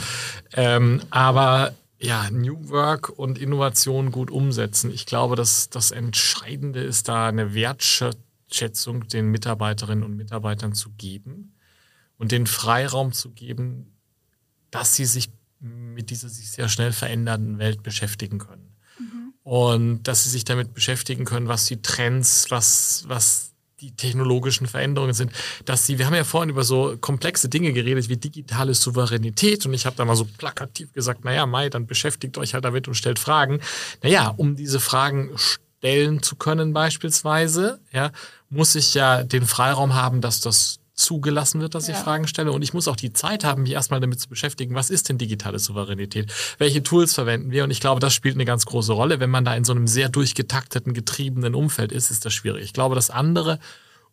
Ähm, aber ja, New Work und Innovation gut umsetzen. Ich glaube, dass das Entscheidende ist, da eine Wertschätzung den Mitarbeiterinnen und Mitarbeitern zu geben und den Freiraum zu geben, dass sie sich mit dieser sich sehr schnell verändernden Welt beschäftigen können. Mhm. Und dass sie sich damit beschäftigen können, was die Trends, was, was die technologischen Veränderungen sind, dass sie, wir haben ja vorhin über so komplexe Dinge geredet wie digitale Souveränität und ich habe da mal so plakativ gesagt, naja, Mai, dann beschäftigt euch halt damit und stellt Fragen. Naja, um diese Fragen stellen zu können beispielsweise, ja, muss ich ja den Freiraum haben, dass das zugelassen wird, dass ja. ich Fragen stelle. Und ich muss auch die Zeit haben, mich erstmal damit zu beschäftigen, was ist denn digitale Souveränität? Welche Tools verwenden wir? Und ich glaube, das spielt eine ganz große Rolle. Wenn man da in so einem sehr durchgetakteten, getriebenen Umfeld ist, ist das schwierig. Ich glaube, das andere,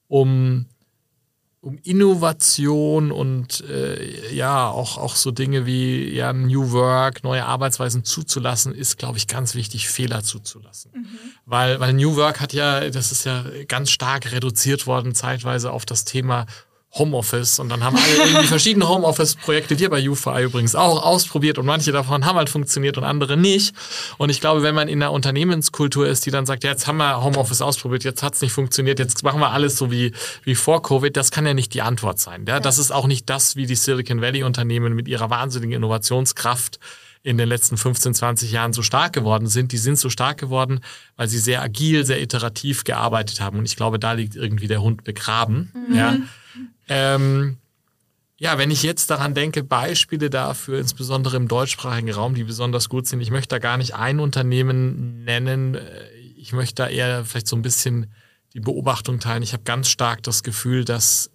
um um Innovation und äh, ja auch auch so Dinge wie ja New Work, neue Arbeitsweisen zuzulassen, ist glaube ich ganz wichtig, Fehler zuzulassen, mhm. weil weil New Work hat ja, das ist ja ganz stark reduziert worden zeitweise auf das Thema Homeoffice und dann haben alle irgendwie verschiedene Homeoffice-Projekte, wir bei UVI übrigens auch ausprobiert und manche davon haben halt funktioniert und andere nicht. Und ich glaube, wenn man in einer Unternehmenskultur ist, die dann sagt, ja, jetzt haben wir Homeoffice ausprobiert, jetzt hat's nicht funktioniert, jetzt machen wir alles so wie, wie vor Covid, das kann ja nicht die Antwort sein. Ja? Das ist auch nicht das, wie die Silicon Valley-Unternehmen mit ihrer wahnsinnigen Innovationskraft in den letzten 15, 20 Jahren so stark geworden sind. Die sind so stark geworden, weil sie sehr agil, sehr iterativ gearbeitet haben. Und ich glaube, da liegt irgendwie der Hund begraben. Mhm. Ja. Ähm, ja, wenn ich jetzt daran denke, Beispiele dafür, insbesondere im deutschsprachigen Raum, die besonders gut sind, ich möchte da gar nicht ein Unternehmen nennen. Ich möchte da eher vielleicht so ein bisschen die Beobachtung teilen. Ich habe ganz stark das Gefühl, dass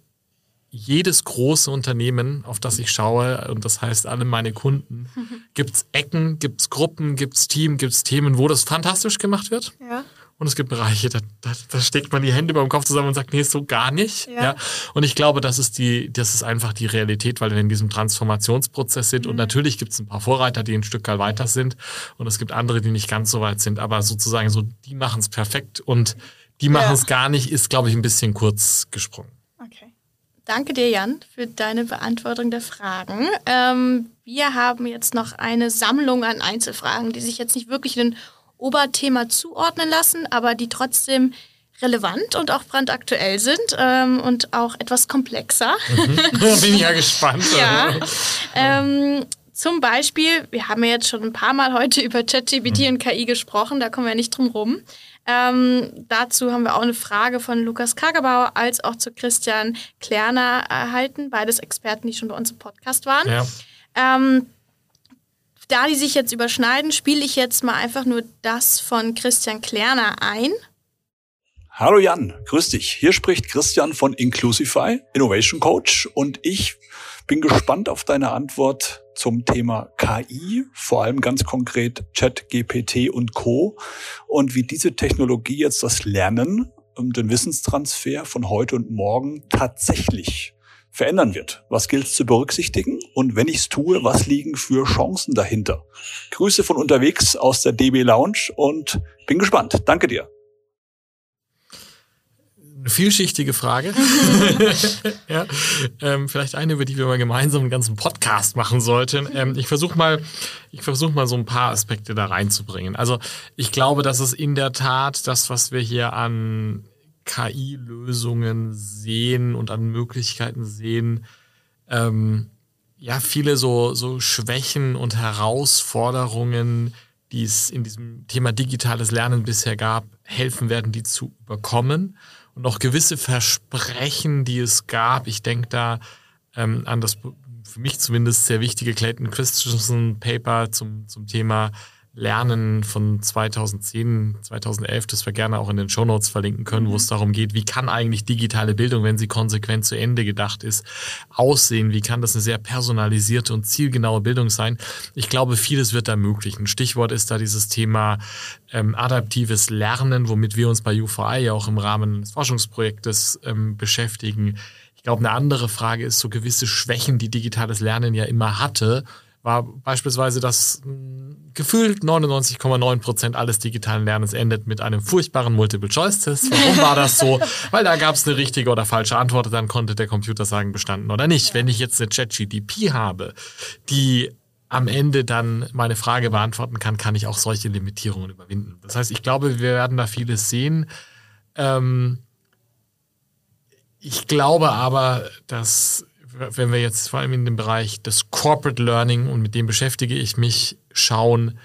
jedes große Unternehmen, auf das ich schaue, und das heißt alle meine Kunden, gibt es Ecken, gibt es Gruppen, gibt es Team, gibt es Themen, wo das fantastisch gemacht wird. Ja. Und es gibt Bereiche, da, da, da steckt man die Hände über dem Kopf zusammen und sagt, nee, so gar nicht. Ja. ja. Und ich glaube, das ist die, das ist einfach die Realität, weil wir in diesem Transformationsprozess sind. Mhm. Und natürlich gibt es ein paar Vorreiter, die ein Stück weit weiter sind. Und es gibt andere, die nicht ganz so weit sind. Aber sozusagen so, die machen es perfekt und die machen es ja. gar nicht, ist, glaube ich, ein bisschen kurz gesprungen. Danke dir, Jan, für deine Beantwortung der Fragen. Ähm, wir haben jetzt noch eine Sammlung an Einzelfragen, die sich jetzt nicht wirklich in den Oberthema zuordnen lassen, aber die trotzdem relevant und auch brandaktuell sind ähm, und auch etwas komplexer. Mhm. Bin ich ja gespannt. ja. Ähm, zum Beispiel, wir haben ja jetzt schon ein paar Mal heute über ChatGPT mhm. und KI gesprochen, da kommen wir nicht drum rum. Ähm, dazu haben wir auch eine Frage von Lukas Kagerbauer als auch zu Christian Klerner erhalten, beides Experten, die schon bei uns im Podcast waren. Ja. Ähm, da die sich jetzt überschneiden, spiele ich jetzt mal einfach nur das von Christian Klerner ein. Hallo Jan, grüß dich. Hier spricht Christian von Inclusify, Innovation Coach und ich bin gespannt auf deine Antwort zum Thema KI, vor allem ganz konkret Chat, GPT und Co. und wie diese Technologie jetzt das Lernen und den Wissenstransfer von heute und morgen tatsächlich verändern wird. Was gilt es zu berücksichtigen? Und wenn ich es tue, was liegen für Chancen dahinter? Grüße von unterwegs aus der DB Lounge und bin gespannt. Danke dir. Eine vielschichtige Frage. ja, ähm, vielleicht eine, über die wir mal gemeinsam einen ganzen Podcast machen sollten. Ähm, ich versuche mal, ich versuche mal so ein paar Aspekte da reinzubringen. Also ich glaube, dass es in der Tat das, was wir hier an KI-Lösungen sehen und an Möglichkeiten sehen, ähm, ja, viele so, so Schwächen und Herausforderungen, die es in diesem Thema digitales Lernen bisher gab, helfen werden, die zu überkommen. Und auch gewisse Versprechen, die es gab. Ich denke da ähm, an das für mich zumindest sehr wichtige Clayton Christensen Paper zum, zum Thema Lernen von 2010, 2011, das wir gerne auch in den Show Notes verlinken können, wo es darum geht, wie kann eigentlich digitale Bildung, wenn sie konsequent zu Ende gedacht ist, aussehen? Wie kann das eine sehr personalisierte und zielgenaue Bildung sein? Ich glaube, vieles wird da möglich. Ein Stichwort ist da dieses Thema ähm, adaptives Lernen, womit wir uns bei UVI ja auch im Rahmen des Forschungsprojektes ähm, beschäftigen. Ich glaube, eine andere Frage ist so gewisse Schwächen, die digitales Lernen ja immer hatte war beispielsweise, dass hm, gefühlt 99,9 Prozent alles digitalen Lernens endet mit einem furchtbaren Multiple-Choice-Test. Warum war das so? Weil da gab es eine richtige oder falsche Antwort, dann konnte der Computer sagen, bestanden oder nicht. Wenn ich jetzt eine ChatGDP habe, die am Ende dann meine Frage beantworten kann, kann ich auch solche Limitierungen überwinden. Das heißt, ich glaube, wir werden da vieles sehen. Ähm ich glaube aber, dass wenn wir jetzt vor allem in dem Bereich des Corporate Learning und mit dem beschäftige ich mich, schauen,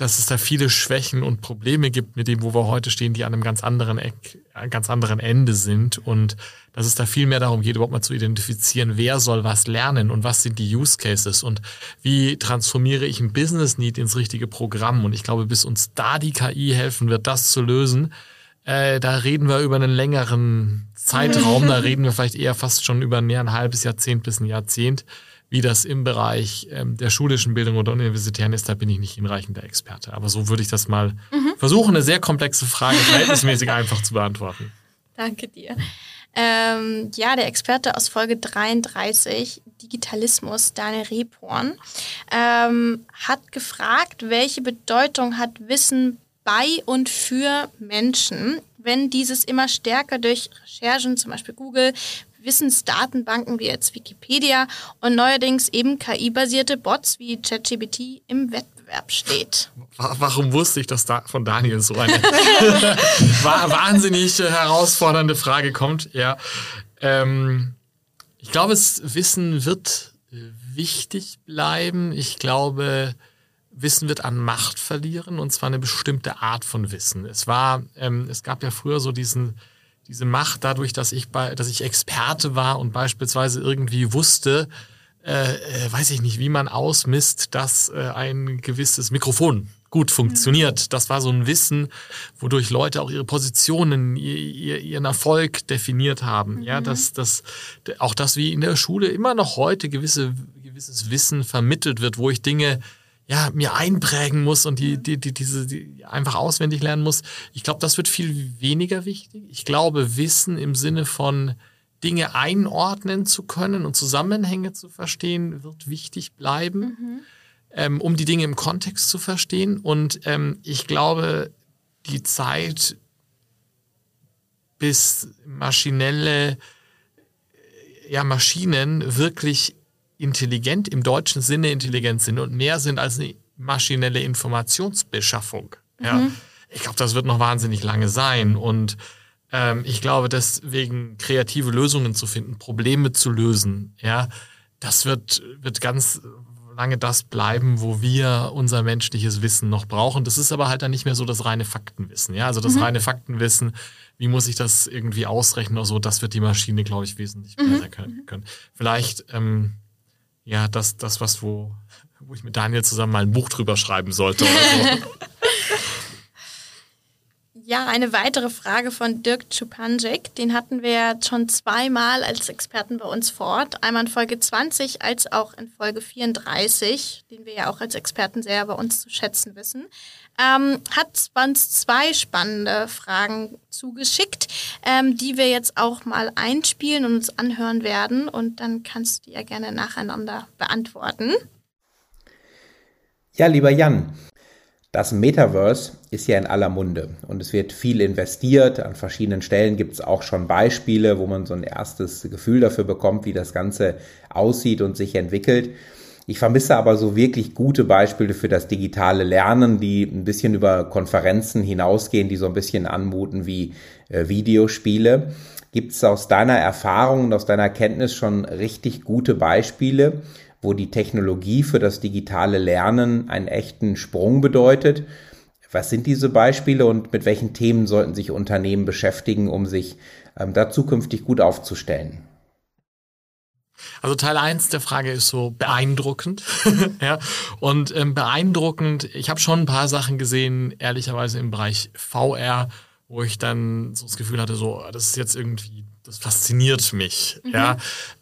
dass es da viele Schwächen und Probleme gibt mit dem, wo wir heute stehen, die an einem ganz anderen Eck, ganz anderen Ende sind. Und dass es da viel mehr darum geht, überhaupt mal zu identifizieren, wer soll was lernen und was sind die Use Cases und wie transformiere ich ein Business Need ins richtige Programm. Und ich glaube, bis uns da die KI helfen wird, das zu lösen, äh, da reden wir über einen längeren Zeitraum, da reden wir vielleicht eher fast schon über mehr ein halbes Jahrzehnt bis ein Jahrzehnt. Wie das im Bereich ähm, der schulischen Bildung oder universitären ist, da bin ich nicht hinreichender Experte. Aber so würde ich das mal mhm. versuchen, eine sehr komplexe Frage verhältnismäßig einfach zu beantworten. Danke dir. Ähm, ja, der Experte aus Folge 33, Digitalismus, Daniel Reporn, ähm, hat gefragt, welche Bedeutung hat Wissen bei und für Menschen, wenn dieses immer stärker durch Recherchen, zum Beispiel Google, Wissensdatenbanken wie jetzt Wikipedia und neuerdings eben KI-basierte Bots wie ChatGPT im Wettbewerb steht. Warum wusste ich, dass da von Daniel so eine wahnsinnig herausfordernde Frage kommt? Ja, ähm, ich glaube, das Wissen wird wichtig bleiben. Ich glaube, Wissen wird an Macht verlieren und zwar eine bestimmte Art von Wissen. Es war, ähm, es gab ja früher so diesen, diese Macht dadurch, dass ich bei, dass ich Experte war und beispielsweise irgendwie wusste, äh, äh, weiß ich nicht, wie man ausmisst, dass äh, ein gewisses Mikrofon gut funktioniert. Das war so ein Wissen, wodurch Leute auch ihre Positionen, ihr, ihr, ihren Erfolg definiert haben. Mhm. Ja, dass das, auch das wie in der Schule immer noch heute gewisse, gewisses Wissen vermittelt wird, wo ich Dinge ja, mir einprägen muss und die, die, die, diese die einfach auswendig lernen muss. Ich glaube, das wird viel weniger wichtig. Ich glaube, Wissen im Sinne von Dinge einordnen zu können und Zusammenhänge zu verstehen, wird wichtig bleiben, mhm. ähm, um die Dinge im Kontext zu verstehen. Und ähm, ich glaube, die Zeit, bis maschinelle ja, Maschinen wirklich intelligent im deutschen Sinne intelligent sind und mehr sind als eine maschinelle Informationsbeschaffung. Ja. Mhm. Ich glaube, das wird noch wahnsinnig lange sein. Und ähm, ich glaube, deswegen kreative Lösungen zu finden, Probleme zu lösen, ja, das wird, wird ganz lange das bleiben, wo wir unser menschliches Wissen noch brauchen. Das ist aber halt dann nicht mehr so das reine Faktenwissen. Ja, also das mhm. reine Faktenwissen, wie muss ich das irgendwie ausrechnen oder so, das wird die Maschine, glaube ich, wesentlich mhm. besser können. Vielleicht ähm, ja, das, das was, wo, wo ich mit Daniel zusammen mal ein Buch drüber schreiben sollte. Ja, eine weitere Frage von Dirk Czupanczyk. Den hatten wir schon zweimal als Experten bei uns vor Ort. Einmal in Folge 20 als auch in Folge 34, den wir ja auch als Experten sehr bei uns zu schätzen wissen. Ähm, hat uns zwei spannende Fragen zugeschickt, ähm, die wir jetzt auch mal einspielen und uns anhören werden. Und dann kannst du die ja gerne nacheinander beantworten. Ja, lieber Jan, das Metaverse ist ja in aller Munde und es wird viel investiert. An verschiedenen Stellen gibt es auch schon Beispiele, wo man so ein erstes Gefühl dafür bekommt, wie das Ganze aussieht und sich entwickelt. Ich vermisse aber so wirklich gute Beispiele für das digitale Lernen, die ein bisschen über Konferenzen hinausgehen, die so ein bisschen anmuten wie äh, Videospiele. Gibt es aus deiner Erfahrung und aus deiner Kenntnis schon richtig gute Beispiele, wo die Technologie für das digitale Lernen einen echten Sprung bedeutet. Was sind diese Beispiele und mit welchen Themen sollten sich Unternehmen beschäftigen, um sich ähm, da zukünftig gut aufzustellen? Also Teil 1 der Frage ist so beeindruckend. ja. Und ähm, beeindruckend, ich habe schon ein paar Sachen gesehen, ehrlicherweise im Bereich VR, wo ich dann so das Gefühl hatte, so, das ist jetzt irgendwie, das fasziniert mich. Mhm. Ja.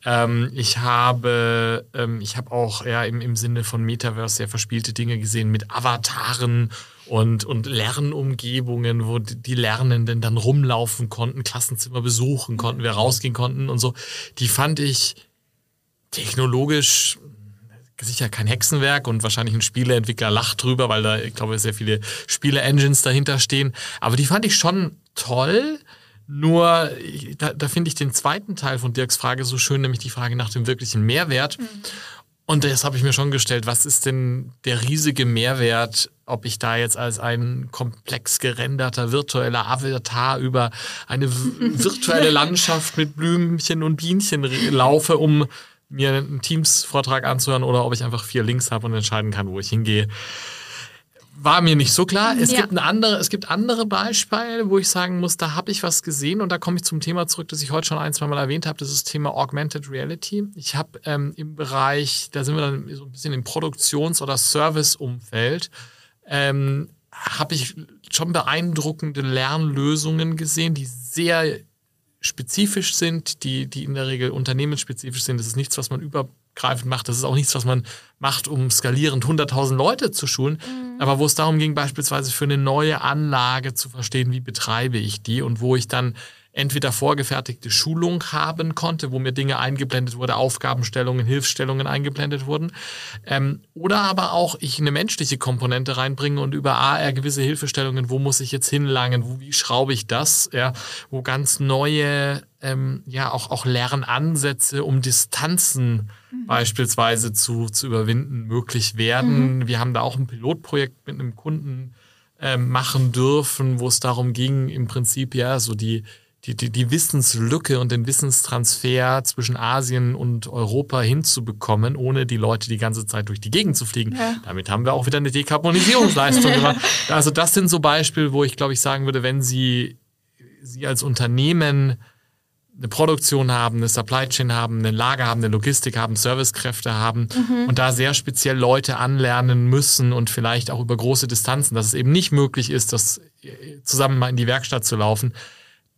Ähm, ich habe, ähm, ich habe auch ja, im, im Sinne von Metaverse sehr verspielte Dinge gesehen mit Avataren und, und Lernumgebungen, wo die Lernenden dann rumlaufen konnten, Klassenzimmer besuchen konnten, wir rausgehen konnten und so. Die fand ich technologisch sicher kein Hexenwerk und wahrscheinlich ein Spieleentwickler lacht drüber, weil da, ich glaube, sehr viele Spiele-Engines dahinter stehen. Aber die fand ich schon toll. Nur, da, da finde ich den zweiten Teil von Dirks Frage so schön, nämlich die Frage nach dem wirklichen Mehrwert. Mhm. Und das habe ich mir schon gestellt, was ist denn der riesige Mehrwert, ob ich da jetzt als ein komplex gerenderter virtueller Avatar über eine virtuelle Landschaft mit Blümchen und Bienchen laufe, um mir einen Teams-Vortrag anzuhören oder ob ich einfach vier Links habe und entscheiden kann, wo ich hingehe. War mir nicht so klar. Es, ja. gibt eine andere, es gibt andere Beispiele, wo ich sagen muss, da habe ich was gesehen und da komme ich zum Thema zurück, das ich heute schon ein, zwei Mal erwähnt habe, das ist das Thema Augmented Reality. Ich habe ähm, im Bereich, da sind wir dann so ein bisschen im Produktions- oder Service-Umfeld, ähm, habe ich schon beeindruckende Lernlösungen gesehen, die sehr spezifisch sind, die, die in der Regel unternehmensspezifisch sind. Das ist nichts, was man übergreifend macht. Das ist auch nichts, was man macht, um skalierend 100.000 Leute zu schulen. Mhm. Aber wo es darum ging, beispielsweise für eine neue Anlage zu verstehen, wie betreibe ich die und wo ich dann entweder vorgefertigte Schulung haben konnte, wo mir Dinge eingeblendet wurde, Aufgabenstellungen, Hilfsstellungen eingeblendet wurden, ähm, oder aber auch ich eine menschliche Komponente reinbringe und über AR gewisse Hilfestellungen, wo muss ich jetzt hinlangen, wo, wie schraube ich das, ja, wo ganz neue, ähm, ja, auch, auch Lernansätze, um Distanzen mhm. beispielsweise zu, zu überwinden, möglich werden. Mhm. Wir haben da auch ein Pilotprojekt mit einem Kunden ähm, machen dürfen, wo es darum ging, im Prinzip ja so die die, die, die Wissenslücke und den Wissenstransfer zwischen Asien und Europa hinzubekommen, ohne die Leute die ganze Zeit durch die Gegend zu fliegen. Ja. Damit haben wir auch wieder eine Dekarbonisierungsleistung gemacht. Also das sind so Beispiele, wo ich glaube ich sagen würde, wenn Sie, Sie als Unternehmen eine Produktion haben, eine Supply Chain haben, eine Lager haben, eine Logistik haben, Servicekräfte haben mhm. und da sehr speziell Leute anlernen müssen und vielleicht auch über große Distanzen, dass es eben nicht möglich ist, das zusammen mal in die Werkstatt zu laufen,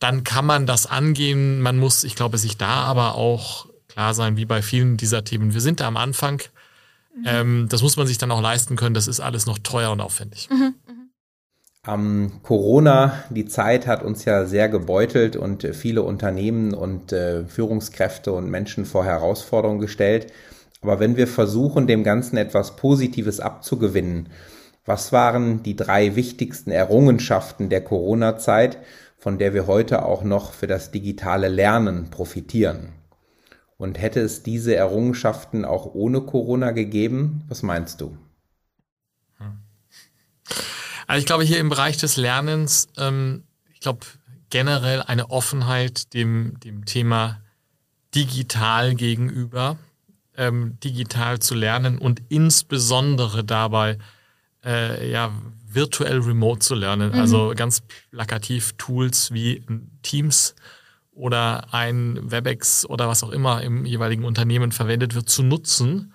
dann kann man das angehen. Man muss, ich glaube, sich da aber auch klar sein, wie bei vielen dieser Themen. Wir sind da am Anfang. Mhm. Ähm, das muss man sich dann auch leisten können. Das ist alles noch teuer und aufwendig. Mhm. Ähm, Corona, die Zeit hat uns ja sehr gebeutelt und viele Unternehmen und äh, Führungskräfte und Menschen vor Herausforderungen gestellt. Aber wenn wir versuchen, dem Ganzen etwas Positives abzugewinnen, was waren die drei wichtigsten Errungenschaften der Corona-Zeit von der wir heute auch noch für das digitale Lernen profitieren. Und hätte es diese Errungenschaften auch ohne Corona gegeben? Was meinst du? Also ich glaube, hier im Bereich des Lernens, ähm, ich glaube generell eine Offenheit dem, dem Thema digital gegenüber, ähm, digital zu lernen und insbesondere dabei, äh, ja, virtuell remote zu lernen. Mhm. Also ganz plakativ Tools wie Teams oder ein WebEx oder was auch immer im jeweiligen Unternehmen verwendet wird, zu nutzen,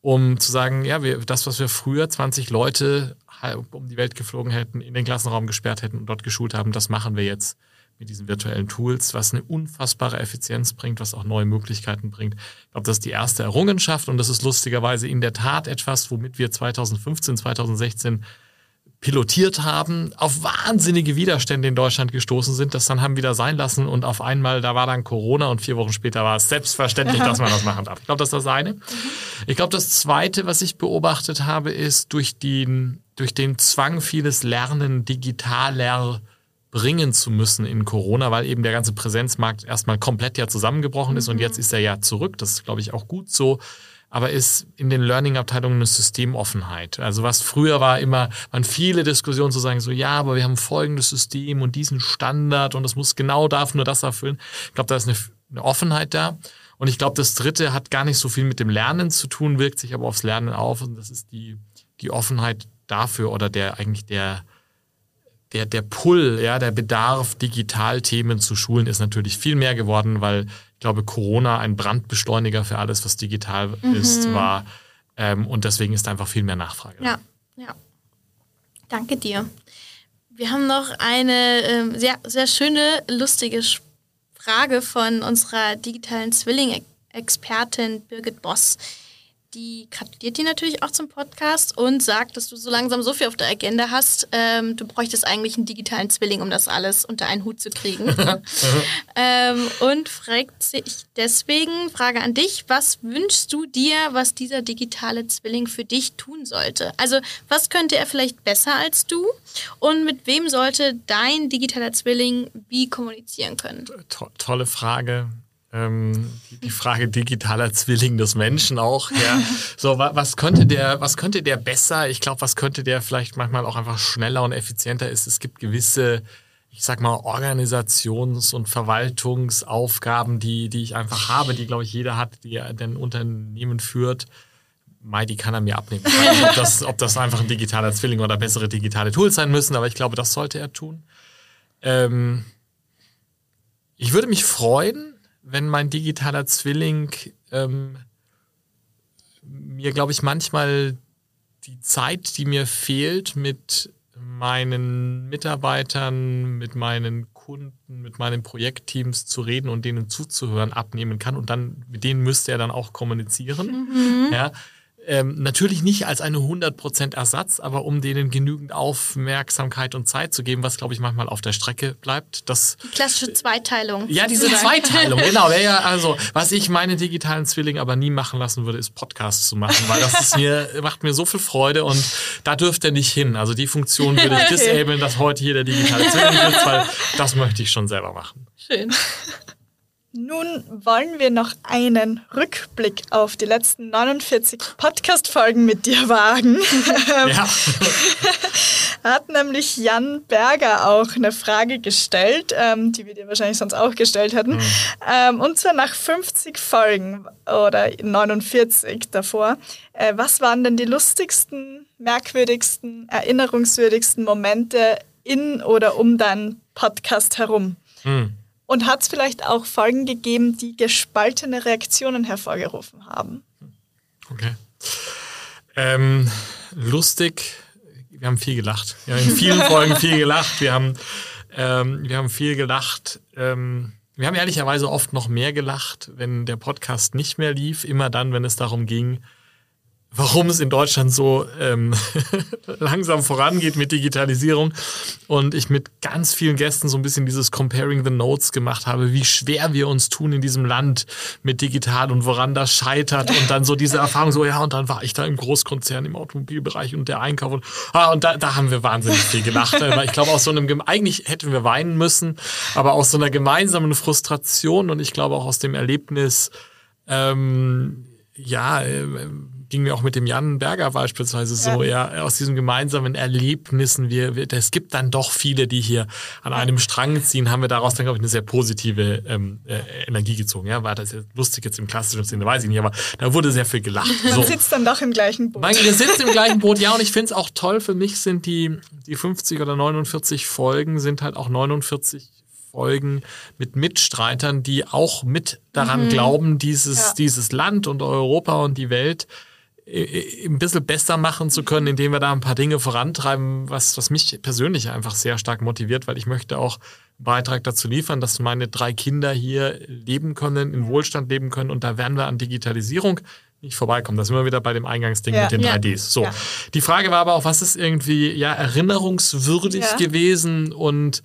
um zu sagen, ja, wir, das, was wir früher 20 Leute um die Welt geflogen hätten, in den Klassenraum gesperrt hätten und dort geschult haben, das machen wir jetzt mit diesen virtuellen Tools, was eine unfassbare Effizienz bringt, was auch neue Möglichkeiten bringt. Ich glaube, das ist die erste Errungenschaft und das ist lustigerweise in der Tat etwas, womit wir 2015, 2016 pilotiert haben, auf wahnsinnige Widerstände in Deutschland gestoßen sind, das dann haben wieder sein lassen und auf einmal, da war dann Corona und vier Wochen später war es selbstverständlich, dass man das machen darf. Ich glaube, das ist das eine. Ich glaube, das zweite, was ich beobachtet habe, ist durch den, durch den Zwang, vieles Lernen digitaler bringen zu müssen in Corona, weil eben der ganze Präsenzmarkt erstmal komplett ja zusammengebrochen ist und jetzt ist er ja zurück. Das ist, glaube ich, auch gut so aber ist in den Learning-Abteilungen eine Systemoffenheit. Also was früher war immer, waren viele Diskussionen zu sagen, so ja, aber wir haben folgendes System und diesen Standard und das muss genau darf nur das erfüllen. Ich glaube, da ist eine, eine Offenheit da. Und ich glaube, das Dritte hat gar nicht so viel mit dem Lernen zu tun, wirkt sich aber aufs Lernen auf und das ist die, die Offenheit dafür oder der eigentlich der, der, der Pull, ja, der Bedarf, Digitalthemen zu schulen, ist natürlich viel mehr geworden, weil glaube, Corona ein Brandbeschleuniger für alles, was digital mhm. ist, war. Ähm, und deswegen ist einfach viel mehr Nachfrage. Ja, ja. Danke dir. Wir haben noch eine ähm, sehr, sehr schöne, lustige Frage von unserer digitalen Zwilling-Expertin Birgit Boss die gratuliert dir natürlich auch zum Podcast und sagt, dass du so langsam so viel auf der Agenda hast, ähm, du bräuchtest eigentlich einen digitalen Zwilling, um das alles unter einen Hut zu kriegen. ähm, und fragt sich deswegen, Frage an dich, was wünschst du dir, was dieser digitale Zwilling für dich tun sollte? Also was könnte er vielleicht besser als du und mit wem sollte dein digitaler Zwilling wie kommunizieren können? To tolle Frage ähm, die Frage digitaler Zwilling des Menschen auch. Ja. So, was könnte der, was könnte der besser? Ich glaube, was könnte der vielleicht manchmal auch einfach schneller und effizienter ist. Es gibt gewisse, ich sag mal, Organisations- und Verwaltungsaufgaben, die, die ich einfach habe, die, glaube ich, jeder hat, die ein Unternehmen führt. Mai, die kann er mir abnehmen. Ich weiß nicht, ob das, ob das einfach ein digitaler Zwilling oder bessere digitale Tools sein müssen, aber ich glaube, das sollte er tun. Ähm, ich würde mich freuen, wenn mein digitaler Zwilling ähm, mir, glaube ich, manchmal die Zeit, die mir fehlt, mit meinen Mitarbeitern, mit meinen Kunden, mit meinen Projektteams zu reden und denen zuzuhören, abnehmen kann. Und dann mit denen müsste er dann auch kommunizieren. Mhm. Ja, ähm, natürlich nicht als eine 100% Ersatz, aber um denen genügend Aufmerksamkeit und Zeit zu geben, was, glaube ich, manchmal auf der Strecke bleibt. Das, Die klassische Zweiteilung. Ja, diese Zweiteilung, genau. Ja, also, was ich meine digitalen Zwilling aber nie machen lassen würde, ist Podcasts zu machen, weil das ist mir, macht mir so viel Freude und da dürfte er nicht hin. Also die Funktion würde ich disablen, dass heute hier der digitale Zwilling sitzt, weil das möchte ich schon selber machen. Schön. Nun wollen wir noch einen Rückblick auf die letzten 49 Podcast-Folgen mit dir wagen. Ja. Hat nämlich Jan Berger auch eine Frage gestellt, ähm, die wir dir wahrscheinlich sonst auch gestellt hätten. Mhm. Ähm, und zwar nach 50 Folgen oder 49 davor. Äh, was waren denn die lustigsten, merkwürdigsten, erinnerungswürdigsten Momente in oder um deinen Podcast herum? Mhm. Und hat es vielleicht auch Folgen gegeben, die gespaltene Reaktionen hervorgerufen haben? Okay. Ähm, lustig, wir haben viel gelacht. Wir haben in vielen Folgen viel gelacht. Wir haben, ähm, wir haben viel gelacht. Ähm, wir haben ehrlicherweise oft noch mehr gelacht, wenn der Podcast nicht mehr lief. Immer dann, wenn es darum ging, warum es in Deutschland so ähm, langsam vorangeht mit Digitalisierung und ich mit ganz vielen Gästen so ein bisschen dieses Comparing the Notes gemacht habe, wie schwer wir uns tun in diesem Land mit digital und woran das scheitert und dann so diese Erfahrung so, ja, und dann war ich da im Großkonzern im Automobilbereich und der Einkauf und, ah, und da, da haben wir wahnsinnig viel gelacht, weil ich glaube aus so einem, eigentlich hätten wir weinen müssen, aber aus so einer gemeinsamen Frustration und ich glaube auch aus dem Erlebnis, ähm, ja, äh, ging mir auch mit dem Jan Berger beispielsweise so, ja, aus diesen gemeinsamen Erlebnissen, wir, wir, es gibt dann doch viele, die hier an einem Strang ziehen, haben wir daraus dann, glaube ich, eine sehr positive ähm, äh, Energie gezogen. Ja, war das jetzt lustig jetzt im klassischen Sinne, weiß ich nicht, aber da wurde sehr viel gelacht. Man so. sitzt dann doch im gleichen Boot. Nein, wir sitzen im gleichen Boot, ja, und ich finde es auch toll, für mich sind die, die 50 oder 49 Folgen sind halt auch 49 Folgen mit Mitstreitern, die auch mit daran mhm. glauben, dieses, ja. dieses Land und Europa und die Welt ein bisschen besser machen zu können, indem wir da ein paar Dinge vorantreiben, was, was mich persönlich einfach sehr stark motiviert, weil ich möchte auch einen Beitrag dazu liefern, dass meine drei Kinder hier leben können, in Wohlstand leben können und da werden wir an Digitalisierung nicht vorbeikommen. Das sind wir wieder bei dem Eingangsding ja. mit den ja. 3Ds. So. Ja. Die Frage war aber auch, was ist irgendwie ja erinnerungswürdig gewesen und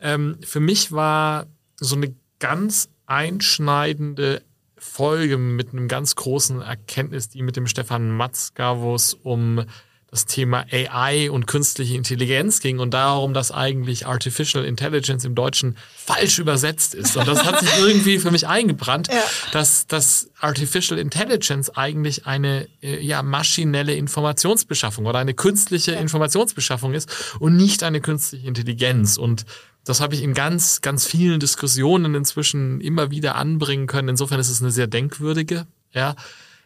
ähm, für mich war so eine ganz einschneidende Folge mit einem ganz großen Erkenntnis, die mit dem Stefan Matzka, wo es um das Thema AI und künstliche Intelligenz ging und darum, dass eigentlich Artificial Intelligence im Deutschen falsch übersetzt ist. Und das hat sich irgendwie für mich eingebrannt, ja. dass, dass Artificial Intelligence eigentlich eine äh, ja, maschinelle Informationsbeschaffung oder eine künstliche ja. Informationsbeschaffung ist und nicht eine künstliche Intelligenz. Und das habe ich in ganz, ganz vielen Diskussionen inzwischen immer wieder anbringen können. Insofern ist es eine sehr denkwürdige ja,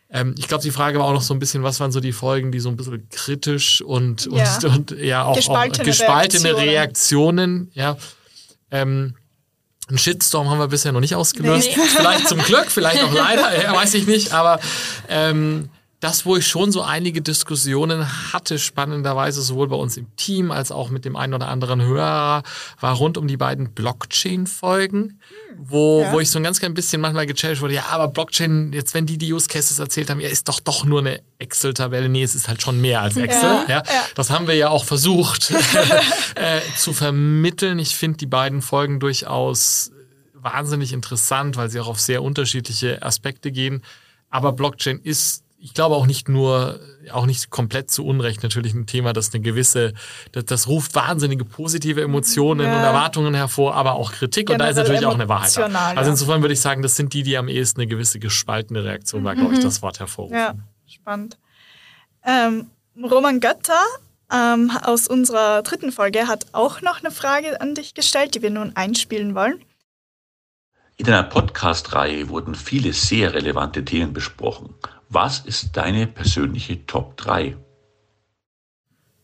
Ähm, ich glaube, die Frage war auch noch so ein bisschen, was waren so die Folgen, die so ein bisschen kritisch und, Ja. und, und ja auch Gespaltene auch gespaltene Reaktionen. Reaktionen. ja. Ähm, einen Shitstorm haben wir bisher noch nicht ausgelöst. Nee. Vielleicht zum Glück, vielleicht auch leider, ja, weiß ich nicht. Aber ähm, das, wo ich schon so einige Diskussionen hatte, spannenderweise sowohl bei uns im Team als auch mit dem einen oder anderen Hörer, war rund um die beiden Blockchain-Folgen, wo, Ja. wo ich so ein ganz klein bisschen manchmal gechallenged wurde, ja, aber Blockchain, jetzt wenn die die Use Cases erzählt haben, ja, ist doch doch nur eine Excel-Tabelle. Nee, es ist halt schon mehr als Excel. Ja, Ja. Das haben wir ja auch versucht äh, zu vermitteln. Ich finde die beiden Folgen durchaus wahnsinnig interessant, weil sie auch auf sehr unterschiedliche Aspekte gehen. Aber Blockchain ist, ich glaube auch nicht nur, auch nicht komplett zu Unrecht natürlich ein Thema, das eine gewisse, das, das ruft wahnsinnige positive Emotionen Ja. und Erwartungen hervor, aber auch Kritik und da ist Generell natürlich auch eine Wahrheit. Da. Also insofern würde ich sagen, das sind die, die am ehesten eine gewisse gespaltene Reaktion war, glaube ich, das Wort hervorrufen. Ja, spannend. Ähm, Roman Götter ähm, aus unserer dritten Folge hat auch noch eine Frage an dich gestellt, die wir nun einspielen wollen. In deiner Podcast-Reihe wurden viele sehr relevante Themen besprochen. Was ist deine persönliche Top 3?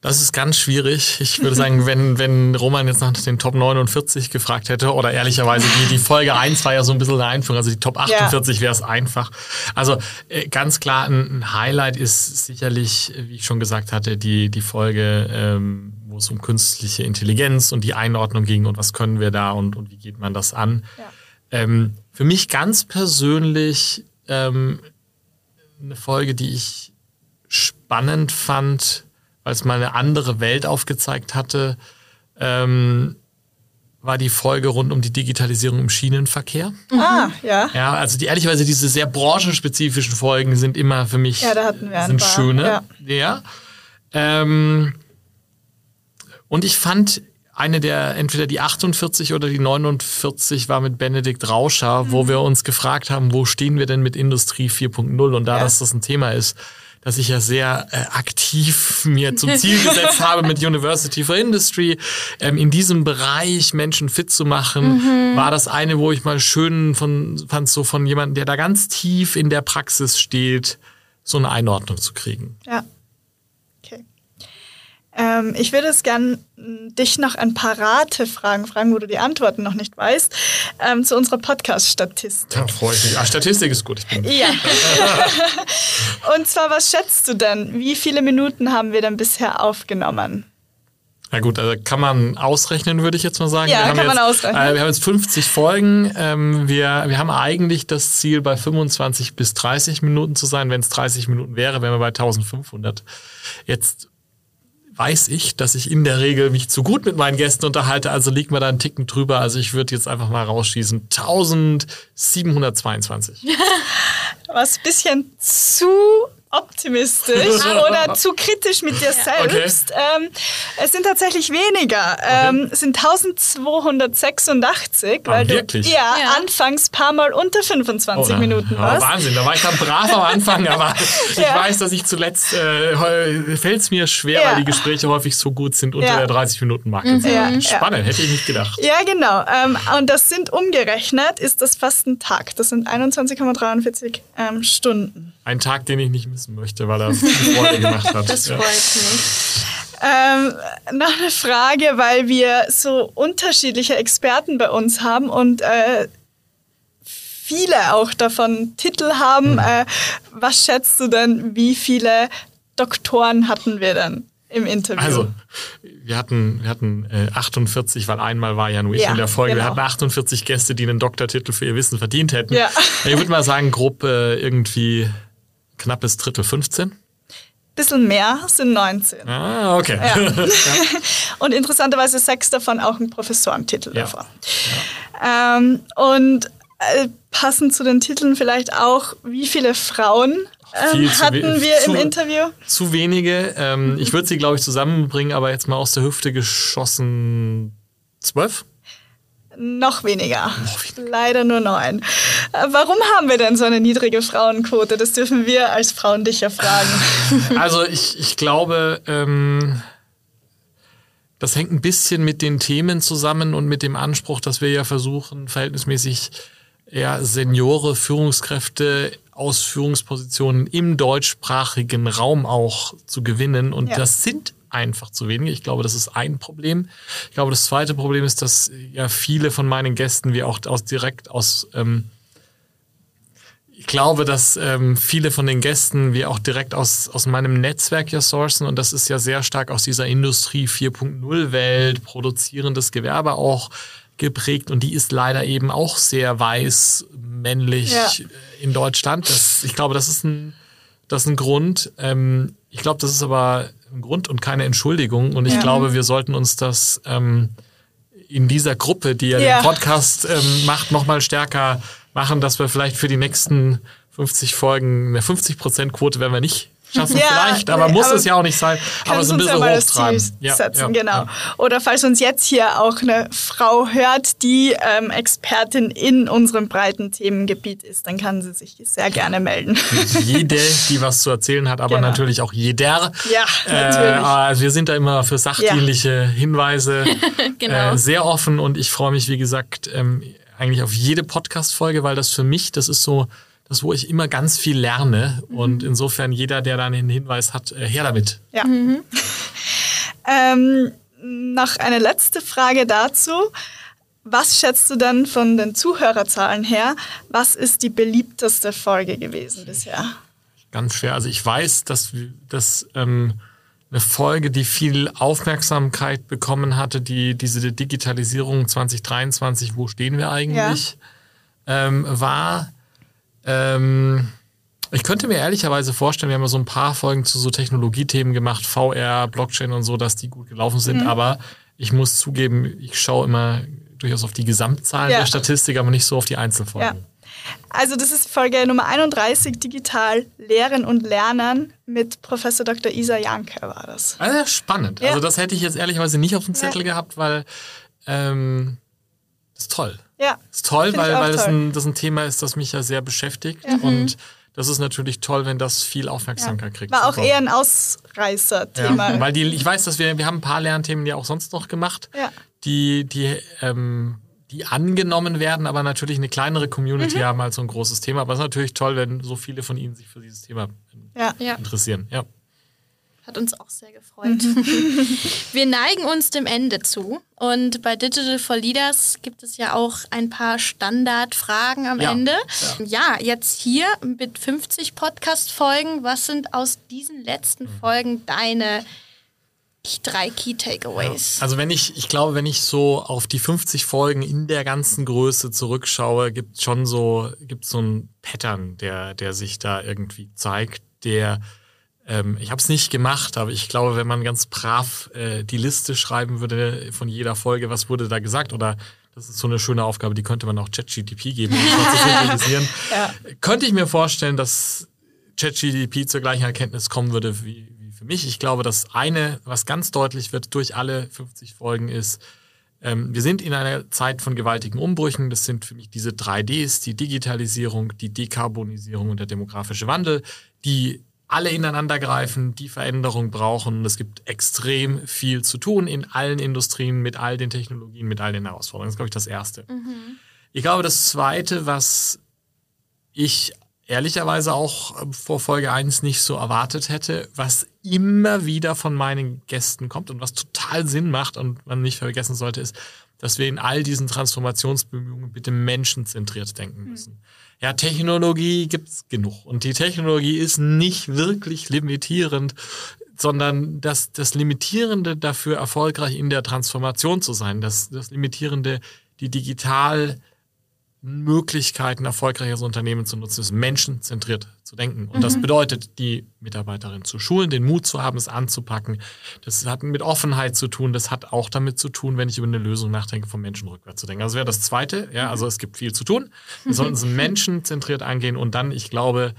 Das ist ganz schwierig. Ich würde sagen, wenn, wenn Roman jetzt nach den Top 49 gefragt hätte, oder ehrlicherweise die, die Folge 1 war ja so ein bisschen eine Einführung, also die Top 48 wäre es einfach. Also äh, ganz klar, ein, ein Highlight ist sicherlich, wie ich schon gesagt hatte, die, die Folge, ähm, wo es um künstliche Intelligenz und die Einordnung ging und was können wir da und, und wie geht man das an. Ja. Ähm, für mich ganz persönlich ähm, eine Folge, die ich spannend fand, weil es mal eine andere Welt aufgezeigt hatte, ähm, war die Folge rund um die Digitalisierung im Schienenverkehr. Ah, ja. Ja, also die ehrlicherweise diese sehr branchenspezifischen Folgen sind immer für mich Ja, da hatten wir sind paar, schöne. ja. Ja. Ähm, und ich fand eine der, entweder die 48 oder die 49 war mit Benedikt Rauscher, Mhm. wo wir uns gefragt haben, wo stehen wir denn mit Industrie 4.0? Und da Ja. dass das ein Thema ist, dass ich ja sehr äh, aktiv mir zum Ziel gesetzt habe mit University for Industry, ähm, in diesem Bereich Menschen fit zu machen, war das eine, wo ich mal schön von, fand, so von jemandem, der da ganz tief in der Praxis steht, so eine Einordnung zu kriegen. Ja. Ähm, ich würde es gern m, dich noch ein paar Ratefragen fragen, wo du die Antworten noch nicht weißt, ähm, zu unserer Podcast-Statistik. Da freue ich mich. Ah, Statistik ist gut. Ja. Und zwar, was schätzt du denn? Wie viele Minuten haben wir denn bisher aufgenommen? Na gut, also kann man ausrechnen, würde ich jetzt mal sagen. Ja, wir haben kann man jetzt, ausrechnen. Äh, wir haben jetzt 50 Folgen. Ähm, wir, wir haben eigentlich das Ziel, bei 25 bis 30 Minuten zu sein. Wenn es 30 Minuten wäre, wären wir bei 1500. Jetzt weiß ich, dass ich in der Regel mich zu gut mit meinen Gästen unterhalte, also liegt mir da einen Ticken drüber. Also ich würde jetzt einfach mal rausschießen. 1722. Was ein bisschen zu optimistisch oder zu kritisch mit dir selbst. Ähm, es sind tatsächlich weniger. Ähm, es sind 1286, weil du wirklich? ja, Ja. anfangs paar Mal unter 25 Oh, Minuten oh, warst. Wahnsinn, da war ich dann brav am Anfang, aber ich Ja. weiß, dass ich zuletzt, äh, fällt es mir schwer, Ja. weil die Gespräche häufig so gut sind unter Ja. der 30-Minuten-Marke. sind. Ja, ja. Spannend, hätte ich nicht gedacht. Ja, genau. Ähm, und das sind umgerechnet, ist das fast ein Tag. Das sind 21,43 ähm, Stunden. Ein Tag, den ich nicht missen möchte, weil er Freude gemacht hat. Das Ja. freut mich. Ähm, noch eine Frage, weil wir so unterschiedliche Experten bei uns haben und äh, viele auch davon Titel haben. Äh, was schätzt du denn, wie viele Doktoren hatten wir denn im Interview? Also, wir hatten, wir hatten äh, 48, weil einmal war ja nur ich Ja, in der Folge. Wir genau. hatten 48 Gäste, die einen Doktortitel für ihr Wissen verdient hätten. Ja. Ich würde mal sagen, grob äh, irgendwie knappes Drittel, 15. bisschen mehr sind 19. Ah, okay. Und interessanterweise sechs davon auch einen Professorentitel Ja. davon. Ähm, und äh, passend zu den Titeln vielleicht auch, wie viele Frauen ähm, hatten wir zu- im Interview? Zu wenige. Ähm, ich würde sie, glaube ich, zusammenbringen, aber jetzt mal aus der Hüfte geschossen zwölf. Noch weniger. Leider nur neun. Äh, warum haben wir denn so eine niedrige Frauenquote? Das dürfen wir als Frauen dich ja fragen. Also ich, ich glaube, ähm, das hängt ein bisschen mit den Themen zusammen und mit dem Anspruch, dass wir ja versuchen, verhältnismäßig ja, Seniore, Führungskräfte aus Führungspositionen im deutschsprachigen Raum auch zu gewinnen. Und ja. das sind einfach zu wenige. Ich glaube, das ist ein Problem. Ich glaube, das zweite Problem ist, dass ja viele von meinen Gästen, wie auch aus direkt aus ähm, ich glaube, dass ähm, viele von den Gästen wir auch direkt aus, aus meinem Netzwerk ja sourcen und das ist ja sehr stark aus dieser Industrie 4.0 Welt, produzierendes Gewerbe auch geprägt und die ist leider eben auch sehr weiß, männlich ja. in Deutschland. Das, ich glaube, das ist ein, das ist ein Grund. Ähm, ich glaube, das ist aber Grund und keine Entschuldigung und ich ja. glaube, wir sollten uns das ähm, in dieser Gruppe, die ja, ja. den Podcast ähm, macht, nochmal stärker machen, dass wir vielleicht für die nächsten 50 Folgen eine 50%-Quote werden wir nicht schaffen ja, vielleicht, aber nee, muss aber es ja auch nicht sein. Aber so ein bisschen ja hochtreiben. Ja, setzen, ja, genau. Oder falls uns jetzt hier auch eine Frau hört, die ähm, Expertin in unserem breiten Themengebiet ist, dann kann sie sich sehr gerne melden. Jede, die was zu erzählen hat, aber genau. natürlich auch jeder. Ja, natürlich. Äh, wir sind da immer für sachdienliche Hinweise genau. äh, sehr offen und ich freue mich, wie gesagt, ähm, eigentlich auf jede Podcast-Folge, weil das für mich, das ist so das, wo ich immer ganz viel lerne. Mhm. Und insofern jeder, der da einen Hinweis hat, äh, her damit. Ja. Mhm. ähm, noch eine letzte Frage dazu. Was schätzt du denn von den Zuhörerzahlen her? Was ist die beliebteste Folge gewesen bisher? Ganz schwer. Also ich weiß, dass, dass ähm, eine Folge, die viel Aufmerksamkeit bekommen hatte, die diese Digitalisierung 2023, wo stehen wir eigentlich, ja. ähm, war. Ähm, ich könnte mir ehrlicherweise vorstellen, wir haben ja so ein paar Folgen zu so Technologiethemen gemacht, VR, Blockchain und so, dass die gut gelaufen sind. Mhm. Aber ich muss zugeben, ich schaue immer durchaus auf die Gesamtzahlen ja. der Statistik, aber nicht so auf die Einzelfolgen. Ja. Also das ist Folge Nummer 31, Digital Lehren und Lernen mit Professor Dr. Isa Janke war das. Also spannend. Ja. Also das hätte ich jetzt ehrlicherweise nicht auf dem Zettel gehabt, weil ähm, das ist toll. Ja. Das ist toll, weil, weil das, ein, das ein Thema ist, das mich ja sehr beschäftigt. Mhm. Und das ist natürlich toll, wenn das viel Aufmerksamkeit ja. kriegt. War auch eher ein Ausreißer-Thema. Ja, weil die, ich weiß, dass wir, wir haben ein paar Lernthemen ja auch sonst noch gemacht, ja. die, die, ähm, die angenommen werden, aber natürlich eine kleinere Community mhm. haben als so ein großes Thema. Aber es ist natürlich toll, wenn so viele von Ihnen sich für dieses Thema interessieren. Ja. Hat uns auch sehr gefreut. Wir neigen uns dem Ende zu. Und bei Digital for Leaders gibt es ja auch ein paar Standardfragen am ja. Ende. Ja. ja. jetzt hier mit 50 Podcast-Folgen. Was sind aus diesen letzten mhm. Folgen deine drei Key Takeaways? Ja. Also wenn ich, ich glaube, wenn ich so auf die 50 Folgen in der ganzen Größe zurückschaue, gibt es schon so, gibt so ein Pattern, der, der sich da irgendwie zeigt, der ähm, ich habe es nicht gemacht, aber ich glaube, wenn man ganz brav äh, die Liste schreiben würde von jeder Folge, was wurde da gesagt oder das ist so eine schöne Aufgabe, die könnte man auch ChatGTP geben, um das zu ja. Könnte ich mir vorstellen, dass ChatGTP zur gleichen Erkenntnis kommen würde wie, wie für mich. Ich glaube, das eine, was ganz deutlich wird durch alle 50 Folgen, ist, ähm, wir sind in einer Zeit von gewaltigen Umbrüchen. Das sind für mich diese drei Ds, die Digitalisierung, die Dekarbonisierung und der demografische Wandel, die alle ineinander greifen, die Veränderung brauchen. Es gibt extrem viel zu tun in allen Industrien, mit all den Technologien, mit all den Herausforderungen. Das ist, glaube ich, das Erste. Mhm. Ich glaube, das Zweite, was ich ehrlicherweise auch vor Folge 1 nicht so erwartet hätte, was immer wieder von meinen Gästen kommt und was total Sinn macht und man nicht vergessen sollte, ist, dass wir in all diesen Transformationsbemühungen bitte menschenzentriert denken müssen. Mhm. Ja, Technologie gibt's genug. Und die Technologie ist nicht wirklich limitierend, sondern das, das Limitierende dafür, erfolgreich in der Transformation zu sein, das, das Limitierende, die digital Möglichkeiten, erfolgreich als Unternehmen zu nutzen, ist menschenzentriert zu denken. Und mhm. das bedeutet, die Mitarbeiterin zu schulen, den Mut zu haben, es anzupacken. Das hat mit Offenheit zu tun. Das hat auch damit zu tun, wenn ich über eine Lösung nachdenke, vom Menschen rückwärts zu denken. Also wäre das Zweite. Ja, also es gibt viel zu tun. Wir sollten es menschenzentriert angehen. Und dann, ich glaube,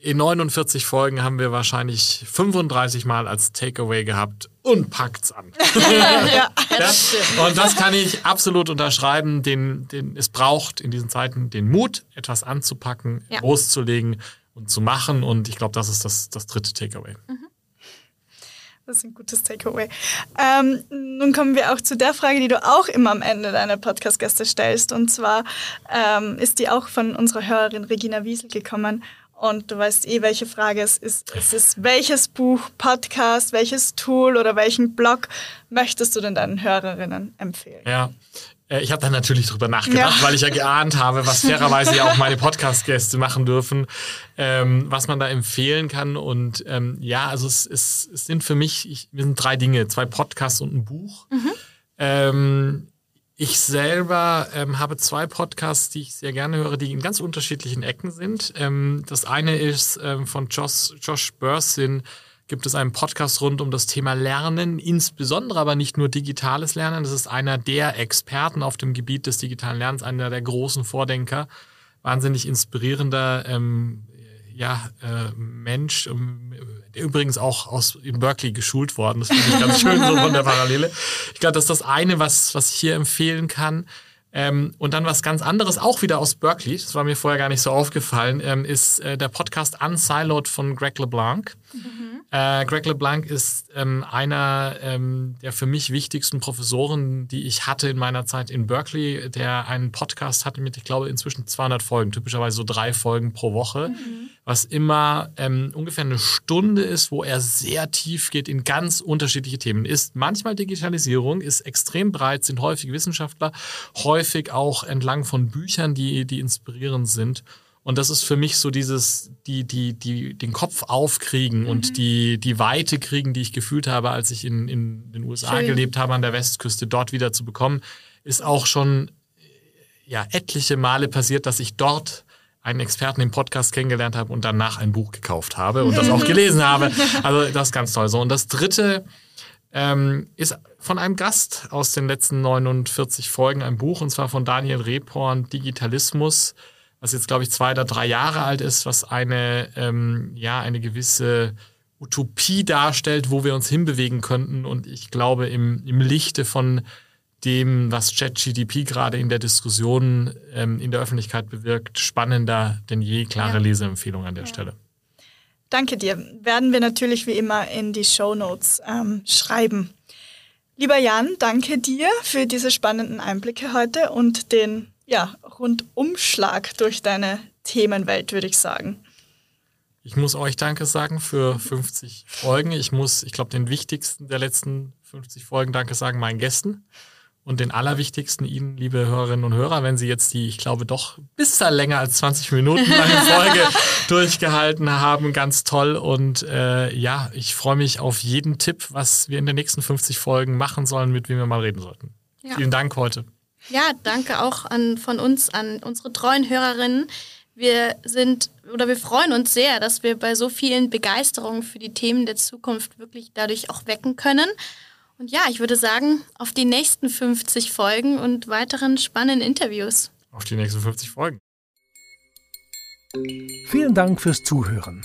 in 49 Folgen haben wir wahrscheinlich 35 Mal als Takeaway gehabt und packt's an. ja, das? Und das kann ich absolut unterschreiben. Den, den, es braucht in diesen Zeiten den Mut, etwas anzupacken, ja. loszulegen und zu machen. Und ich glaube, das ist das, das dritte Takeaway. Mhm. Das ist ein gutes Takeaway. Ähm, nun kommen wir auch zu der Frage, die du auch immer am Ende deiner Podcast-Gäste stellst. Und zwar ähm, ist die auch von unserer Hörerin Regina Wiesel gekommen. Und du weißt eh, welche Frage es ist. Es ist, welches Buch, Podcast, welches Tool oder welchen Blog möchtest du denn deinen Hörerinnen empfehlen? Ja, äh, ich habe da natürlich drüber nachgedacht, ja. weil ich ja geahnt habe, was fairerweise ja auch meine Podcast-Gäste machen dürfen, ähm, was man da empfehlen kann. Und ähm, ja, also es, es, es sind für mich, ich, wir sind drei Dinge, zwei Podcasts und ein Buch. Mhm. Ähm, ich selber ähm, habe zwei Podcasts, die ich sehr gerne höre, die in ganz unterschiedlichen Ecken sind. Ähm, das eine ist ähm, von Josh, Josh Bursin, gibt es einen Podcast rund um das Thema Lernen, insbesondere aber nicht nur digitales Lernen. Das ist einer der Experten auf dem Gebiet des digitalen Lernens, einer der großen Vordenker, wahnsinnig inspirierender ähm, ja, äh, Mensch, ähm, übrigens auch aus in Berkeley geschult worden. Das finde ich ganz schön so von der Parallele. Ich glaube, das ist das eine, was, was ich hier empfehlen kann. Ähm, und dann was ganz anderes, auch wieder aus Berkeley, das war mir vorher gar nicht so aufgefallen, ähm, ist äh, der Podcast Unsiloed von Greg LeBlanc. Mhm. Äh, Greg LeBlanc ist ähm, einer ähm, der für mich wichtigsten Professoren, die ich hatte in meiner Zeit in Berkeley, der einen Podcast hatte mit, ich glaube, inzwischen 200 Folgen, typischerweise so drei Folgen pro Woche. Mhm was immer ähm, ungefähr eine Stunde ist, wo er sehr tief geht in ganz unterschiedliche Themen. Ist manchmal Digitalisierung, ist extrem breit, sind häufig Wissenschaftler, häufig auch entlang von Büchern, die, die inspirierend sind. Und das ist für mich so dieses, die, die, die, den Kopf aufkriegen mhm. und die, die Weite kriegen, die ich gefühlt habe, als ich in, in den USA Schön. gelebt habe, an der Westküste, dort wieder zu bekommen, ist auch schon ja, etliche Male passiert, dass ich dort einen Experten im Podcast kennengelernt habe und danach ein Buch gekauft habe und das auch gelesen habe. Also das ist ganz toll. So und das Dritte ähm, ist von einem Gast aus den letzten 49 Folgen ein Buch und zwar von Daniel Reporn Digitalismus, was jetzt glaube ich zwei oder drei Jahre alt ist, was eine ähm, ja eine gewisse Utopie darstellt, wo wir uns hinbewegen könnten und ich glaube im, im Lichte von dem, was ChatGDP gerade in der Diskussion ähm, in der Öffentlichkeit bewirkt, spannender denn je. Klare ja. Leseempfehlung an der ja. Stelle. Danke dir. Werden wir natürlich wie immer in die Show Notes ähm, schreiben. Lieber Jan, danke dir für diese spannenden Einblicke heute und den ja, Rundumschlag durch deine Themenwelt, würde ich sagen. Ich muss euch Danke sagen für 50 Folgen. Ich muss, ich glaube, den wichtigsten der letzten 50 Folgen Danke sagen meinen Gästen und den allerwichtigsten Ihnen, liebe Hörerinnen und Hörer, wenn Sie jetzt die, ich glaube, doch bis da länger als 20 Minuten lange Folge durchgehalten haben. Ganz toll. Und äh, ja, ich freue mich auf jeden Tipp, was wir in den nächsten 50 Folgen machen sollen, mit wem wir mal reden sollten. Ja. Vielen Dank heute. Ja, danke auch an, von uns an unsere treuen Hörerinnen. Wir sind oder wir freuen uns sehr, dass wir bei so vielen Begeisterungen für die Themen der Zukunft wirklich dadurch auch wecken können. Und ja, ich würde sagen, auf die nächsten 50 Folgen und weiteren spannenden Interviews. Auf die nächsten 50 Folgen. Vielen Dank fürs Zuhören.